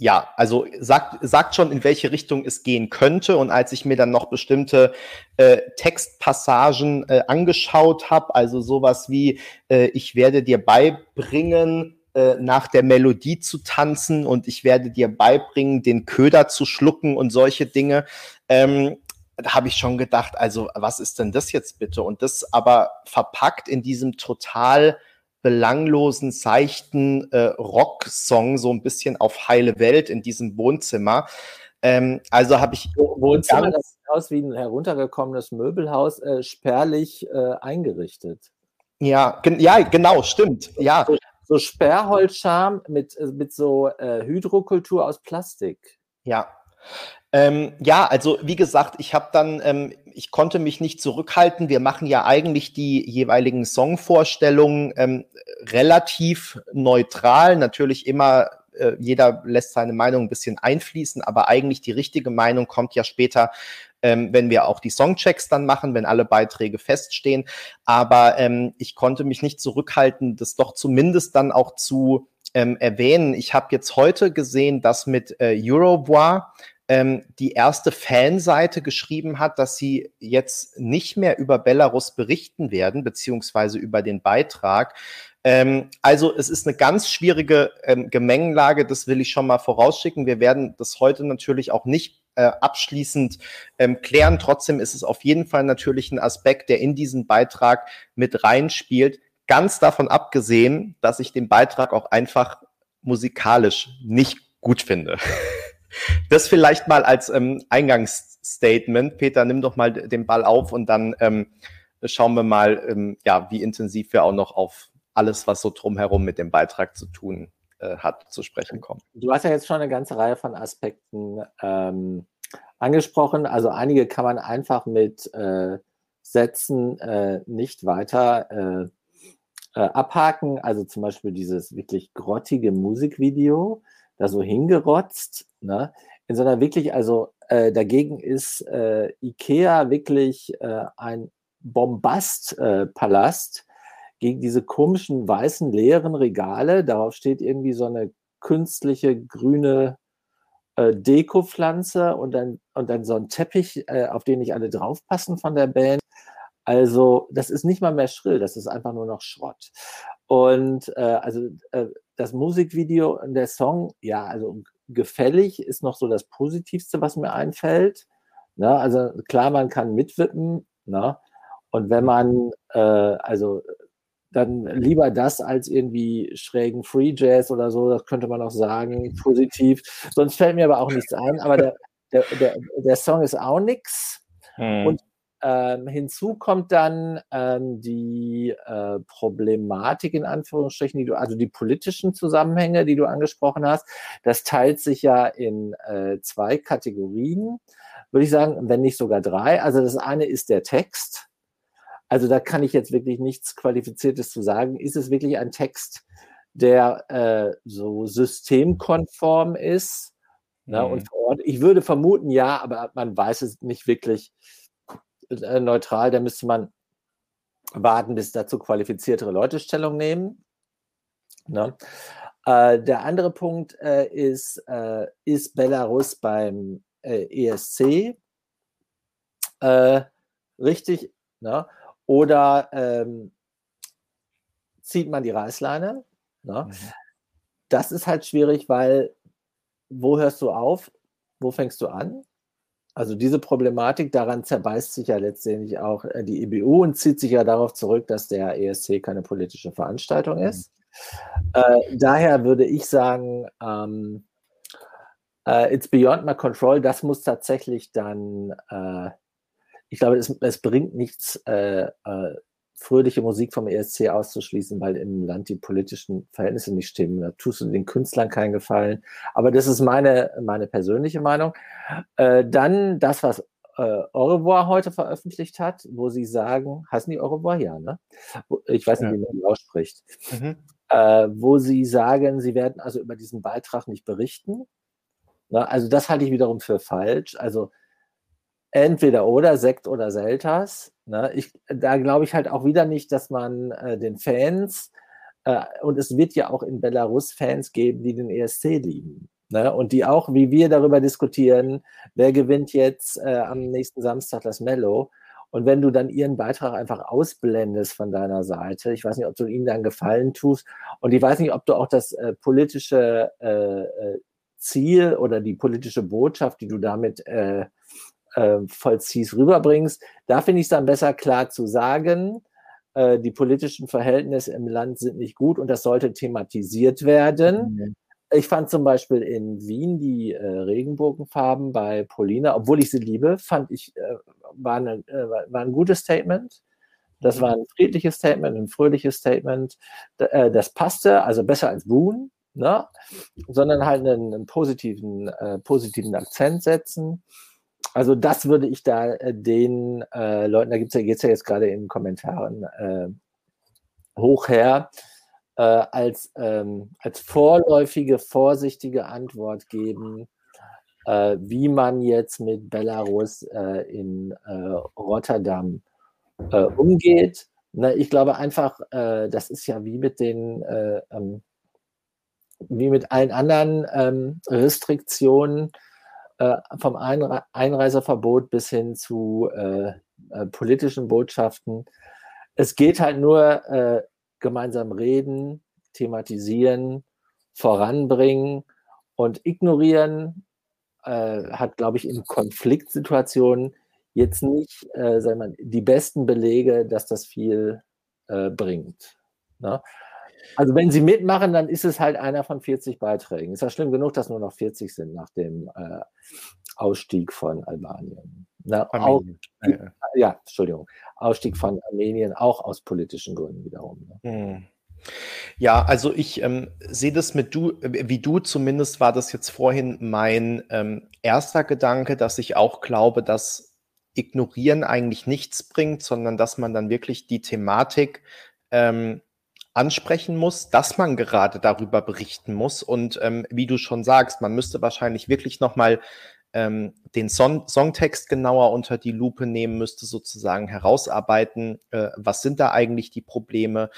ja, also sagt, sagt schon, in welche Richtung es gehen könnte. Und als ich mir dann noch bestimmte äh, Textpassagen äh, angeschaut habe, also sowas wie, äh, ich werde dir beibringen, äh, nach der Melodie zu tanzen und ich werde dir beibringen, den Köder zu schlucken und solche Dinge. Ähm, da habe ich schon gedacht, also was ist denn das jetzt bitte? Und das aber verpackt in diesem total belanglosen, seichten äh, Rock-Song, so ein bisschen auf heile Welt in diesem Wohnzimmer. Ähm, also habe ich. Wohnzimmer, das sieht aus wie ein heruntergekommenes Möbelhaus, äh, spärlich äh, eingerichtet. Ja, gen ja, genau, stimmt. Ja, so Sperrholzscham mit, äh, mit so äh, Hydrokultur aus Plastik. Ja. Ähm, ja, also wie gesagt, ich habe dann, ähm, ich konnte mich nicht zurückhalten. Wir machen ja eigentlich die jeweiligen Songvorstellungen ähm, relativ neutral, natürlich immer äh, jeder lässt seine Meinung ein bisschen einfließen, aber eigentlich die richtige Meinung kommt ja später, ähm, wenn wir auch die Songchecks dann machen, wenn alle Beiträge feststehen. Aber ähm, ich konnte mich nicht zurückhalten, das doch zumindest dann auch zu ähm, erwähnen. Ich habe jetzt heute gesehen, dass mit äh, Eurobois ähm, die erste Fanseite geschrieben hat, dass sie jetzt nicht mehr über Belarus berichten werden, beziehungsweise über den Beitrag. Ähm, also es ist eine ganz schwierige ähm, Gemengenlage, das will ich schon mal vorausschicken. Wir werden das heute natürlich auch nicht äh, abschließend ähm, klären. Trotzdem ist es auf jeden Fall natürlich ein Aspekt, der in diesen Beitrag mit reinspielt. Ganz davon abgesehen, dass ich den Beitrag auch einfach musikalisch nicht gut finde. Das vielleicht mal als ähm, Eingangsstatement. Peter, nimm doch mal den Ball auf und dann ähm, schauen wir mal, ähm, ja, wie intensiv wir auch noch auf alles, was so drumherum mit dem Beitrag zu tun hat, zu sprechen kommen. Du hast ja jetzt schon eine ganze Reihe von Aspekten ähm, angesprochen. Also einige kann man einfach mit äh, Sätzen äh, nicht weiter äh, äh, abhaken. Also zum Beispiel dieses wirklich grottige Musikvideo da so hingerotzt. Ne? In so einer wirklich, also äh, dagegen ist äh, Ikea wirklich äh, ein Bombastpalast äh, gegen diese komischen weißen leeren Regale. Darauf steht irgendwie so eine künstliche grüne äh, Dekopflanze und dann, und dann so ein Teppich, äh, auf den nicht alle draufpassen von der Band. Also, das ist nicht mal mehr schrill, das ist einfach nur noch Schrott. Und äh, also äh, das Musikvideo und der Song, ja, also gefällig ist noch so das Positivste, was mir einfällt. Ne? Also klar, man kann mitwippen. Ne? Und wenn man, äh, also dann lieber das als irgendwie schrägen Free Jazz oder so, das könnte man auch sagen, positiv. Sonst fällt mir aber auch nichts ein. Aber der, der, der, der Song ist auch nix. Hm. Und ähm, hinzu kommt dann ähm, die äh, Problematik in Anführungsstrichen, die du, also die politischen Zusammenhänge, die du angesprochen hast. Das teilt sich ja in äh, zwei Kategorien, würde ich sagen, wenn nicht sogar drei. Also das eine ist der Text. Also da kann ich jetzt wirklich nichts Qualifiziertes zu sagen. Ist es wirklich ein Text, der äh, so systemkonform ist? Ne, mhm. Und vor Ort, ich würde vermuten, ja, aber man weiß es nicht wirklich äh, neutral, da müsste man warten, bis dazu qualifiziertere Leute Stellung nehmen. Ne? Äh, der andere Punkt äh, ist, äh, ist Belarus beim äh, ESC richtig? Ne? Oder ähm, zieht man die Reißleine? Ne? Mhm. Das ist halt schwierig, weil wo hörst du auf? Wo fängst du an? Also diese Problematik, daran zerbeißt sich ja letztendlich auch äh, die EBU und zieht sich ja darauf zurück, dass der ESC keine politische Veranstaltung ist. Mhm. Äh, daher würde ich sagen, ähm, äh, it's beyond my control. Das muss tatsächlich dann, äh, ich glaube, es, es bringt nichts, äh, äh, fröhliche Musik vom ESC auszuschließen, weil im Land die politischen Verhältnisse nicht stimmen. Da tust du den Künstlern keinen Gefallen. Aber das ist meine, meine persönliche Meinung. Äh, dann das, was äh, Au heute veröffentlicht hat, wo sie sagen, heißen die Au revoir? Ja, ne? Ich weiß nicht, ja. wie man die ausspricht. Mhm. Äh, wo sie sagen, sie werden also über diesen Beitrag nicht berichten. Na, also das halte ich wiederum für falsch. Also entweder oder, Sekt oder Selters. Ne? Ich, da glaube ich halt auch wieder nicht, dass man äh, den Fans, äh, und es wird ja auch in Belarus Fans geben, die den ESC lieben. Ne? Und die auch, wie wir darüber diskutieren, wer gewinnt jetzt äh, am nächsten Samstag das Mello. Und wenn du dann ihren Beitrag einfach ausblendest von deiner Seite, ich weiß nicht, ob du ihnen dann Gefallen tust und ich weiß nicht, ob du auch das äh, politische äh, äh Ziel oder die politische Botschaft, die du damit äh, äh, vollziehst, rüberbringst. Da finde ich es dann besser klar zu sagen, äh, die politischen Verhältnisse im Land sind nicht gut und das sollte thematisiert werden. Mhm. Ich fand zum Beispiel in Wien die äh, Regenbogenfarben bei Polina, obwohl ich sie liebe, fand ich, äh, war, eine, äh, war ein gutes Statement. Das war ein friedliches Statement, ein fröhliches Statement. Äh, das passte, also besser als Boon, ne? sondern halt einen, einen positiven, äh, positiven Akzent setzen. Also das würde ich da äh, den Leuten, da gibt es ja, ja jetzt gerade in den Kommentaren hoch her, äh, als, ähm, als vorläufige, vorsichtige Antwort geben, äh, wie man jetzt mit Belarus äh, in äh, Rotterdam äh, umgeht. Na, ich glaube einfach, äh, das ist ja wie mit den, ähm, wie mit allen anderen ähm, Restriktionen vom Einre Einreiseverbot bis hin zu politischen Botschaften. Es geht halt nur gemeinsam reden, thematisieren, voranbringen und ignorieren äh, hat, glaube ich, in Konfliktsituationen jetzt nicht äh, sagen wir, die besten Belege, dass das viel äh, bringt. Ne? Also wenn sie mitmachen, dann ist es halt einer von 40 Beiträgen. Ist ja schlimm genug, dass nur noch 40 sind nach dem äh, Ausstieg von Albanien. Na, auch, ja, Entschuldigung. Ausstieg von Armenien, auch aus politischen Gründen wiederum. Ne? Hm. Ja, also ich ähm, sehe das mit du, wie du zumindest war das jetzt vorhin mein ähm, erster Gedanke, dass ich auch glaube, dass Ignorieren eigentlich nichts bringt, sondern dass man dann wirklich die Thematik ähm, ansprechen muss, dass man gerade darüber berichten muss. Und ähm, wie du schon sagst, man müsste wahrscheinlich wirklich nochmal ähm, den Son Songtext genauer unter die Lupe nehmen, müsste sozusagen herausarbeiten, äh, was sind da eigentlich die Probleme.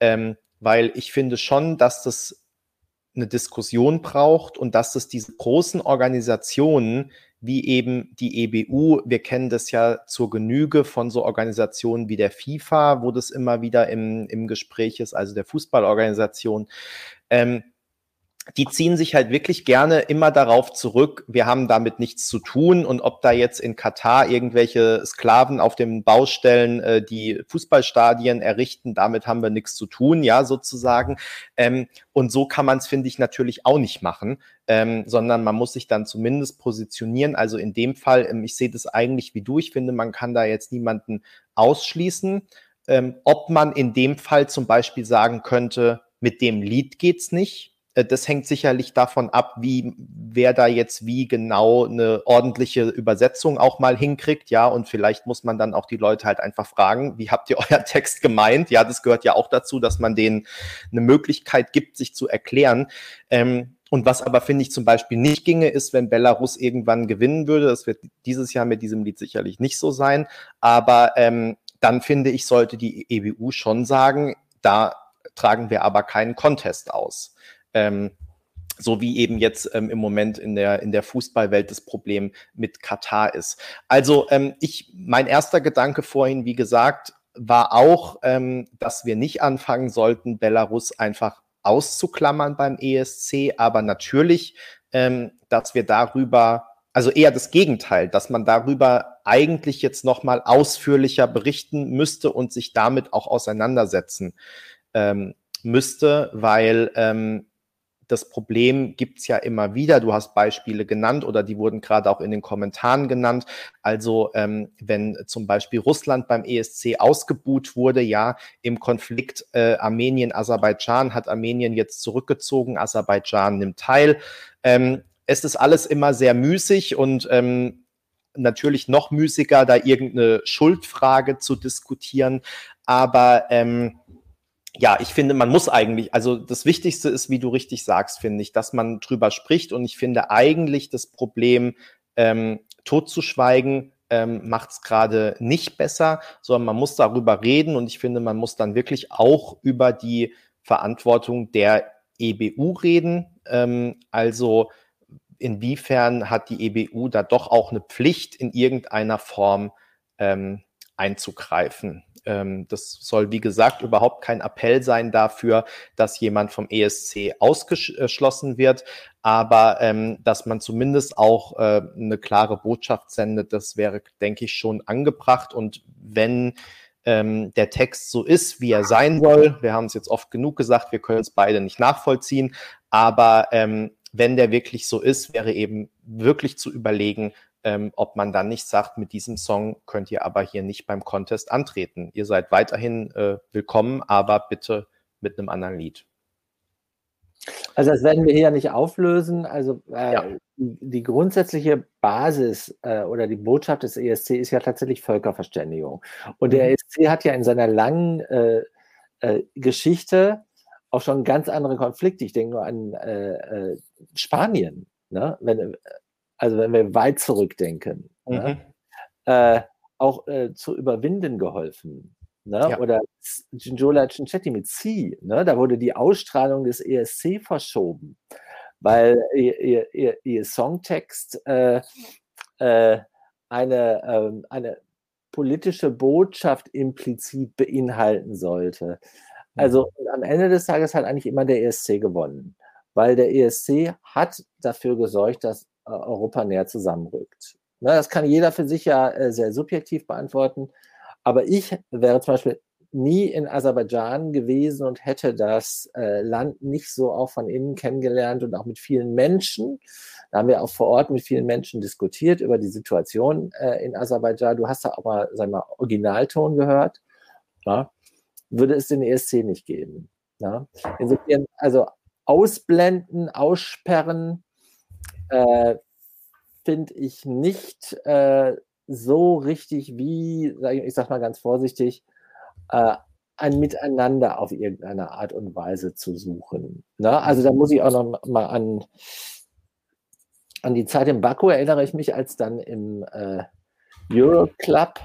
Ähm, weil ich finde schon, dass das eine Diskussion braucht und dass es diese großen Organisationen wie eben die EBU, wir kennen das ja zur Genüge von so Organisationen wie der FIFA, wo das immer wieder im, im Gespräch ist, also der Fußballorganisation, ähm, die ziehen sich halt wirklich gerne immer darauf zurück, wir haben damit nichts zu tun und ob da jetzt in Katar irgendwelche Sklaven auf den Baustellen äh, die Fußballstadien errichten, damit haben wir nichts zu tun, ja, sozusagen. Ähm, und so kann man es, finde ich, natürlich auch nicht machen, ähm, sondern man muss sich dann zumindest positionieren. Also in dem Fall, ähm, ich sehe das eigentlich wie du, ich finde, man kann da jetzt niemanden ausschließen. Ähm, ob man in dem Fall zum Beispiel sagen könnte, mit dem Lied geht's nicht, das hängt sicherlich davon ab, wie wer da jetzt wie genau eine ordentliche Übersetzung auch mal hinkriegt, ja, und vielleicht muss man dann auch die Leute halt einfach fragen, wie habt ihr euer Text gemeint? Ja, das gehört ja auch dazu, dass man denen eine Möglichkeit gibt, sich zu erklären. Ähm, und was aber, finde ich, zum Beispiel nicht ginge, ist, wenn Belarus irgendwann gewinnen würde. Das wird dieses Jahr mit diesem Lied sicherlich nicht so sein. Aber ähm, dann finde ich, sollte die EBU schon sagen, da tragen wir aber keinen Contest aus. Ähm, so wie eben jetzt ähm, im Moment in der, in der Fußballwelt das Problem mit Katar ist. Also ähm, ich, mein erster Gedanke vorhin, wie gesagt, war auch, ähm, dass wir nicht anfangen sollten, Belarus einfach auszuklammern beim ESC, aber natürlich, ähm, dass wir darüber, also eher das Gegenteil, dass man darüber eigentlich jetzt nochmal ausführlicher berichten müsste und sich damit auch auseinandersetzen ähm, müsste, weil ähm, das Problem gibt's ja immer wieder. Du hast Beispiele genannt oder die wurden gerade auch in den Kommentaren genannt. Also ähm, wenn zum Beispiel Russland beim ESC ausgebuht wurde, ja, im Konflikt äh, Armenien-Aserbaidschan hat Armenien jetzt zurückgezogen, Aserbaidschan nimmt teil. Ähm, es ist alles immer sehr müßig und ähm, natürlich noch müßiger, da irgendeine Schuldfrage zu diskutieren. Aber ähm, ja, ich finde, man muss eigentlich, also das Wichtigste ist, wie du richtig sagst, finde ich, dass man drüber spricht. Und ich finde eigentlich das Problem, ähm, totzuschweigen, ähm, macht es gerade nicht besser, sondern man muss darüber reden. Und ich finde, man muss dann wirklich auch über die Verantwortung der EBU reden. Ähm, also inwiefern hat die EBU da doch auch eine Pflicht in irgendeiner Form ähm, einzugreifen. Ähm, das soll, wie gesagt, überhaupt kein Appell sein dafür, dass jemand vom ESC ausgeschlossen wird, aber ähm, dass man zumindest auch äh, eine klare Botschaft sendet, das wäre, denke ich, schon angebracht. Und wenn ähm, der Text so ist, wie er sein soll, wir haben es jetzt oft genug gesagt, wir können es beide nicht nachvollziehen, aber wenn der wirklich so ist, wäre eben wirklich zu überlegen, ähm, ob man dann nicht sagt, mit diesem Song könnt ihr aber hier nicht beim Contest antreten. Ihr seid weiterhin äh, willkommen, aber bitte mit einem anderen Lied. Also das werden wir hier nicht auflösen. Also äh, ja. die grundsätzliche Basis äh, oder die Botschaft des ESC ist ja tatsächlich Völkerverständigung. Und der mhm. ESC hat ja in seiner langen äh, äh Geschichte auch schon ganz andere Konflikte. Ich denke nur an äh, äh, Spanien, ne? wenn, also wenn wir weit zurückdenken. Ne? Mhm. Ne? Äh, auch äh, zu überwinden geholfen. Ne? Ja. Oder Ginjola Cincetti mit C, ne? da wurde die Ausstrahlung des ESC verschoben, weil ihr, ihr, ihr Songtext äh, äh, eine, ähm, eine politische Botschaft implizit beinhalten sollte. Also mhm. am Ende des Tages hat eigentlich immer der ESC gewonnen, weil der ESC hat dafür gesorgt, dass Europa näher zusammenrückt. Ne, das kann jeder für sich ja äh, sehr subjektiv beantworten. Aber ich wäre zum Beispiel nie in Aserbaidschan gewesen und hätte das äh, Land nicht so auch von innen kennengelernt und auch mit vielen Menschen. Da haben wir auch vor Ort mit vielen Menschen diskutiert über die Situation äh, in Aserbaidschan. Du hast da auch mal, sag mal, Originalton gehört. Ja? Würde es den ESC nicht geben. Ja? Insofern, also ausblenden, aussperren, äh, finde ich nicht äh, so richtig wie, ich sag mal ganz vorsichtig, äh, ein Miteinander auf irgendeine Art und Weise zu suchen. Ne? Also da muss ich auch noch mal an, an die Zeit in Baku erinnere ich mich, als dann im äh, Euroclub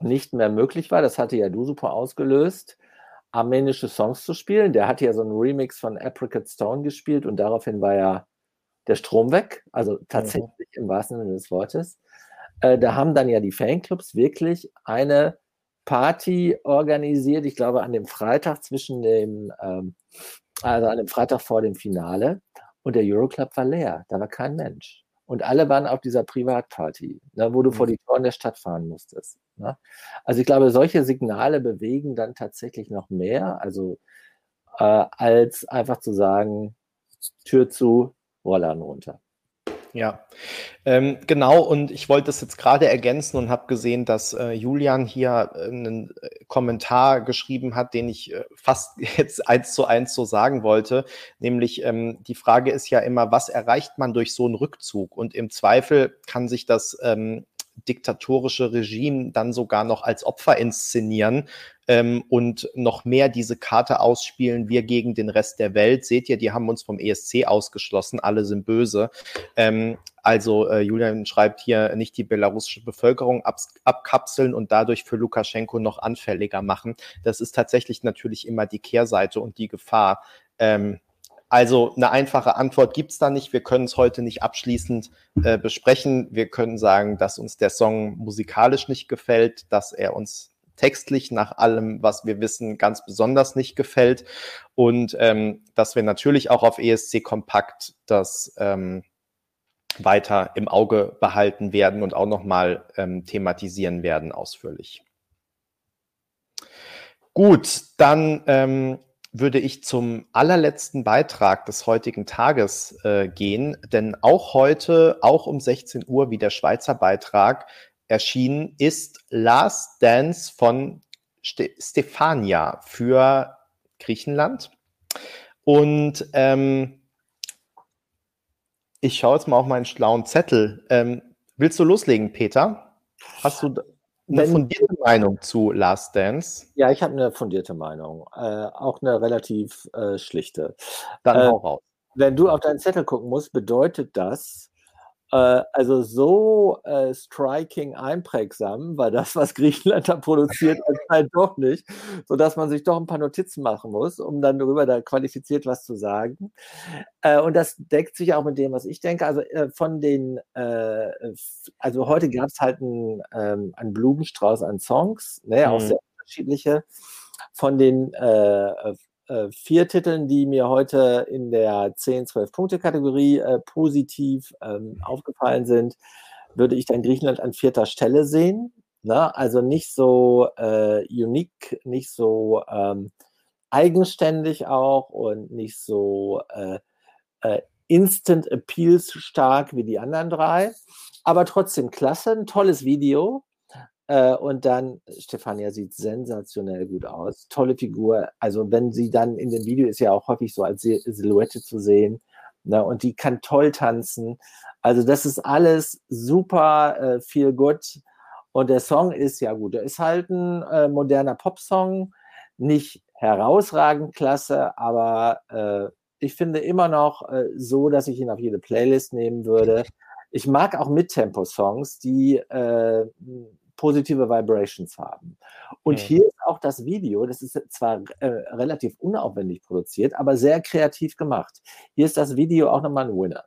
nicht mehr möglich war, das hatte ja du super ausgelöst, armenische Songs zu spielen. Der hatte ja so einen Remix von Apricot Stone gespielt und daraufhin war ja der Strom weg, also tatsächlich mhm. im wahrsten Sinne des Wortes. Äh, da haben dann ja die Fanclubs wirklich eine Party organisiert, ich glaube an dem Freitag zwischen dem, ähm, also an dem Freitag vor dem Finale und der Euroclub war leer, da war kein Mensch. Und alle waren auf dieser Privatparty, ne, wo du mhm. vor die Toren der Stadt fahren musstest. Ne? Also ich glaube, solche Signale bewegen dann tatsächlich noch mehr, also äh, als einfach zu sagen, Tür zu, Rollladen runter. Ja, ähm, genau. Und ich wollte das jetzt gerade ergänzen und habe gesehen, dass äh, Julian hier äh, einen äh, Kommentar geschrieben hat, den ich äh, fast jetzt eins zu eins so sagen wollte. Nämlich ähm, die Frage ist ja immer, was erreicht man durch so einen Rückzug? Und im Zweifel kann sich das ähm, diktatorische Regime dann sogar noch als Opfer inszenieren ähm, und noch mehr diese Karte ausspielen, wir gegen den Rest der Welt. Seht ihr, die haben uns vom ESC ausgeschlossen, alle sind böse. Ähm, also äh, Julian schreibt hier, nicht die belarussische Bevölkerung ab, abkapseln und dadurch für Lukaschenko noch anfälliger machen. Das ist tatsächlich natürlich immer die Kehrseite und die Gefahr. Ähm, also eine einfache Antwort gibt's da nicht. Wir können es heute nicht abschließend äh, besprechen. Wir können sagen, dass uns der Song musikalisch nicht gefällt, dass er uns textlich nach allem, was wir wissen, ganz besonders nicht gefällt und ähm, dass wir natürlich auch auf ESC Kompakt das ähm, weiter im Auge behalten werden und auch nochmal ähm, thematisieren werden ausführlich. Gut, dann ähm, würde ich zum allerletzten Beitrag des heutigen Tages äh, gehen, denn auch heute, auch um 16 Uhr, wie der Schweizer Beitrag erschienen ist, Last Dance von Ste Stefania für Griechenland. Und ähm, ich schaue jetzt mal auf meinen schlauen Zettel. Ähm, willst du loslegen, Peter? Hast du eine fundierte Meinung zu Last Dance? Ja, ich habe eine fundierte Meinung. Äh, auch eine relativ äh, schlichte. Dann äh, hau raus. Wenn du auf deinen Zettel gucken musst, bedeutet das, also so äh, striking einprägsam war das, was Griechenland da produziert, halt doch nicht, sodass man sich doch ein paar Notizen machen muss, um dann darüber da qualifiziert was zu sagen. Äh, und das deckt sich auch mit dem, was ich denke. Also äh, von den, äh, also heute gab es halt einen, ähm, einen Blumenstrauß an Songs, ne, auch mhm. sehr unterschiedliche. Von den äh, vier Titeln, die mir heute in der 10-12-Punkte-Kategorie äh, positiv ähm, aufgefallen sind, würde ich dann Griechenland an vierter Stelle sehen. Ne? Also nicht so äh, unique, nicht so ähm, eigenständig auch und nicht so äh, äh, Instant Appeals stark wie die anderen drei. Aber trotzdem klasse, ein tolles Video. Äh, und dann, Stefania sieht sensationell gut aus. Tolle Figur. Also, wenn sie dann in dem Video ist ja auch häufig so als Silhouette zu sehen. Ne? Und die kann toll tanzen. Also, das ist alles super äh, viel gut. Und der Song ist ja gut. Er ist halt ein äh, moderner Popsong. Nicht herausragend klasse, aber äh, ich finde immer noch äh, so, dass ich ihn auf jede Playlist nehmen würde. Ich mag auch Mittempo-Songs, die äh, positive Vibrations haben. Und mhm. hier ist auch das Video, das ist zwar äh, relativ unaufwendig produziert, aber sehr kreativ gemacht. Hier ist das Video auch nochmal ein Winner.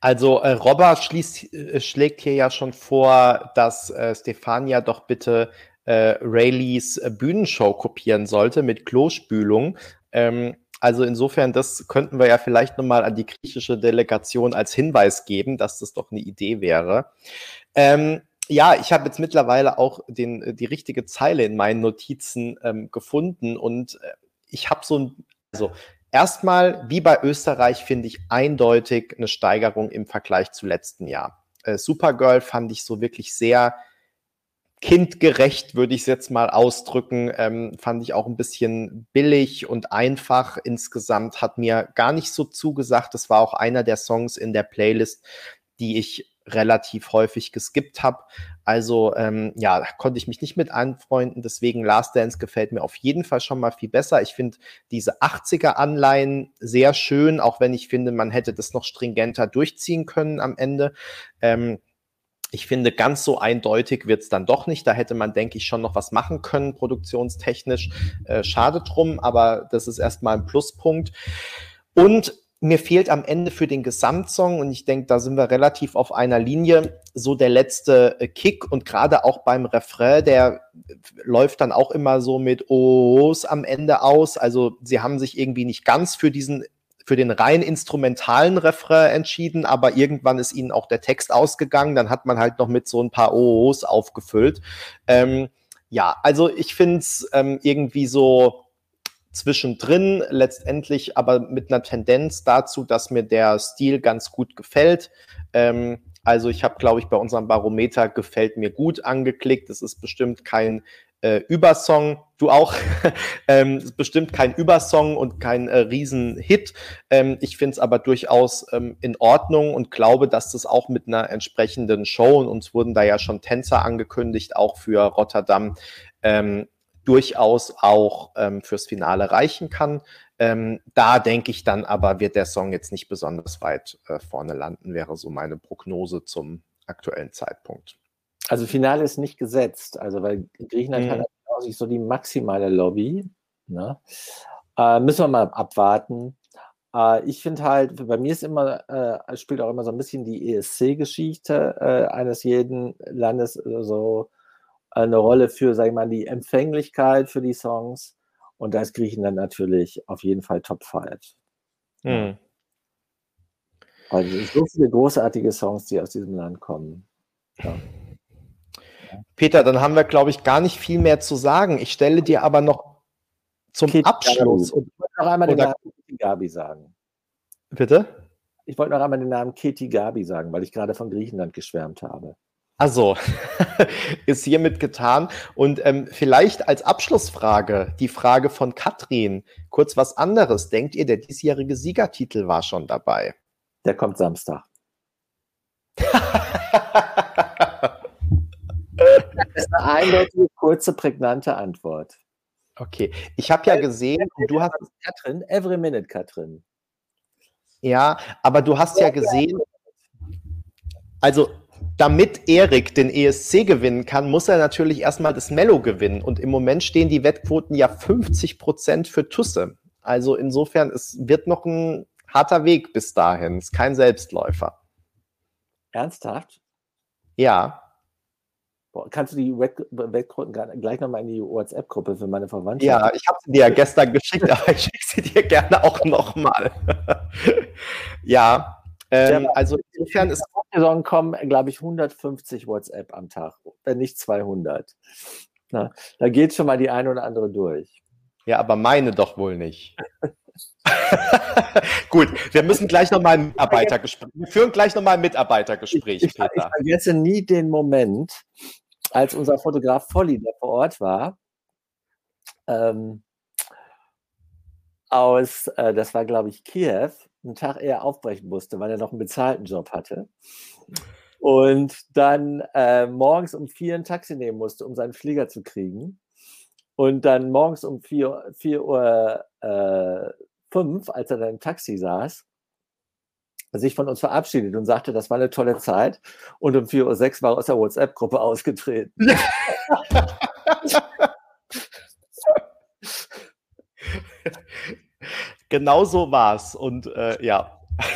Also äh, Robber schließt, äh, schlägt hier ja schon vor, dass äh, Stefania doch bitte äh, Rayleigh äh, Bühnenshow kopieren sollte mit Klospülung. Ähm, also insofern, das könnten wir ja vielleicht nochmal an die griechische Delegation als Hinweis geben, dass das doch eine Idee wäre. Ähm, ja, ich habe jetzt mittlerweile auch den, äh, die richtige Zeile in meinen Notizen ähm, gefunden und äh, ich habe so ein, also erstmal, wie bei Österreich, finde ich eindeutig eine Steigerung im Vergleich zu letzten Jahr. Äh, Supergirl fand ich so wirklich sehr kindgerecht, würde ich es jetzt mal ausdrücken. Ähm, fand ich auch ein bisschen billig und einfach insgesamt. Hat mir gar nicht so zugesagt. Das war auch einer der Songs in der Playlist, die ich relativ häufig geskippt habe. Also ähm, ja, da konnte ich mich nicht mit anfreunden. Deswegen Last Dance gefällt mir auf jeden Fall schon mal viel besser. Ich finde diese 80er-Anleihen sehr schön, auch wenn ich finde, man hätte das noch stringenter durchziehen können am Ende. Ähm, ich finde, ganz so eindeutig wird es dann doch nicht. Da hätte man, denke ich, schon noch was machen können, produktionstechnisch. Äh, schade drum, aber das ist erstmal ein Pluspunkt. Und mir fehlt am Ende für den Gesamtsong, und ich denke, da sind wir relativ auf einer Linie, so der letzte äh, Kick und gerade auch beim Refrain, der läuft dann auch immer so mit O's am Ende aus. Also sie haben sich irgendwie nicht ganz für diesen für den rein instrumentalen Refrain entschieden, aber irgendwann ist ihnen auch der Text ausgegangen. Dann hat man halt noch mit so ein paar OOs aufgefüllt. Ähm, ja, also ich finde es ähm, irgendwie so zwischendrin, letztendlich aber mit einer Tendenz dazu, dass mir der Stil ganz gut gefällt. Ähm, also ich habe, glaube ich, bei unserem Barometer gefällt mir gut angeklickt. Es ist bestimmt kein äh, Übersong, du auch, ähm, bestimmt kein Übersong und kein äh, Riesenhit. Ähm, ich finde es aber durchaus ähm, in Ordnung und glaube, dass das auch mit einer entsprechenden Show, und uns wurden da ja schon Tänzer angekündigt, auch für Rotterdam, ähm, durchaus auch ähm, fürs Finale reichen kann. Ähm, da denke ich dann aber, wird der Song jetzt nicht besonders weit äh, vorne landen, wäre so meine Prognose zum aktuellen Zeitpunkt. Also Finale ist nicht gesetzt, also weil Griechenland mhm. hat sich so die maximale Lobby. Ne? Äh, müssen wir mal abwarten. Äh, ich finde halt, bei mir ist immer, äh, spielt auch immer so ein bisschen die ESC-Geschichte äh, eines jeden Landes äh, so eine Rolle für, sag ich mal, die Empfänglichkeit für die Songs. Und da ist Griechenland natürlich auf jeden Fall Top 5. Mhm. Also so viele großartige Songs, die aus diesem Land kommen. Ja. Peter, dann haben wir, glaube ich, gar nicht viel mehr zu sagen. Ich stelle dir aber noch zum Kit Abschluss. Und, ich wollte noch einmal den Namen Kitty Gabi sagen. Bitte? Ich wollte noch einmal den Namen Kitty Gabi sagen, weil ich gerade von Griechenland geschwärmt habe. Also, ist hiermit getan. Und ähm, vielleicht als Abschlussfrage die Frage von Katrin. Kurz was anderes. Denkt ihr, der diesjährige Siegertitel war schon dabei? Der kommt Samstag. Das ist eine eindeutige, kurze, prägnante Antwort. Okay, ich habe ja gesehen, du hast Katrin, every minute, Katrin. Ja, aber du hast ja gesehen, also damit Erik den ESC gewinnen kann, muss er natürlich erstmal das Mello gewinnen. Und im Moment stehen die Wettquoten ja 50 Prozent für Tusse. Also insofern, es wird noch ein harter Weg bis dahin. Es ist kein Selbstläufer. Ernsthaft? Ja. Boah, kannst du die Wettquoten gleich nochmal in die WhatsApp-Gruppe für meine Verwandtschaft? Ja, ich habe sie dir ja gestern geschickt, aber ich schicke sie dir gerne auch nochmal. ja, ähm, also insofern ist. Saison kommen, glaube ich, 150 WhatsApp am Tag, wenn nicht 200. Na, da geht schon mal die eine oder andere durch. Ja, aber meine doch wohl nicht. Gut, wir müssen gleich nochmal ein Mitarbeitergespräch. Wir führen gleich nochmal ein Mitarbeitergespräch, ich, ich, Peter. Ich vergesse nie den Moment, als unser Fotograf Volli, der vor Ort war, ähm, aus, äh, das war glaube ich Kiew, einen Tag eher aufbrechen musste, weil er noch einen bezahlten Job hatte. Und dann äh, morgens um vier ein Taxi nehmen musste, um seinen Flieger zu kriegen. Und dann morgens um 4, 4 Uhr äh, 5, als er dann im Taxi saß, sich von uns verabschiedet und sagte, das war eine tolle Zeit. Und um 4.06 Uhr war er aus der WhatsApp-Gruppe ausgetreten. genau so war es. Und äh, ja.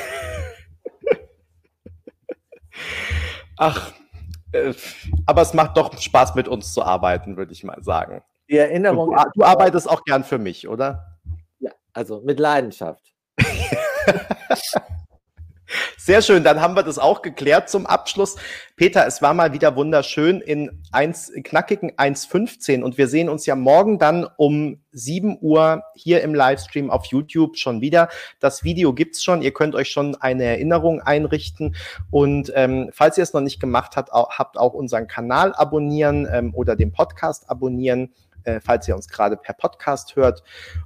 Ach, äh, aber es macht doch Spaß, mit uns zu arbeiten, würde ich mal sagen. Die Erinnerung. Du, du arbeitest auch gern für mich, oder? Ja, also mit Leidenschaft. Sehr schön, dann haben wir das auch geklärt zum Abschluss. Peter, es war mal wieder wunderschön in, 1, in knackigen 1.15 und wir sehen uns ja morgen dann um 7 Uhr hier im Livestream auf YouTube schon wieder. Das Video gibt's schon, ihr könnt euch schon eine Erinnerung einrichten und ähm, falls ihr es noch nicht gemacht habt, auch, habt auch unseren Kanal abonnieren ähm, oder den Podcast abonnieren, äh, falls ihr uns gerade per Podcast hört.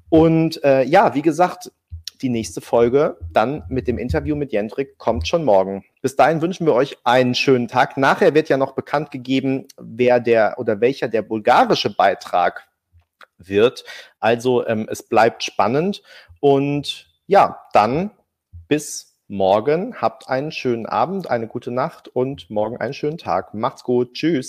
Und äh, ja, wie gesagt, die nächste Folge dann mit dem Interview mit Jendrik kommt schon morgen. Bis dahin wünschen wir euch einen schönen Tag. Nachher wird ja noch bekannt gegeben, wer der oder welcher der bulgarische Beitrag wird. Also ähm, es bleibt spannend und ja, dann bis morgen. Habt einen schönen Abend, eine gute Nacht und morgen einen schönen Tag. Macht's gut. Tschüss.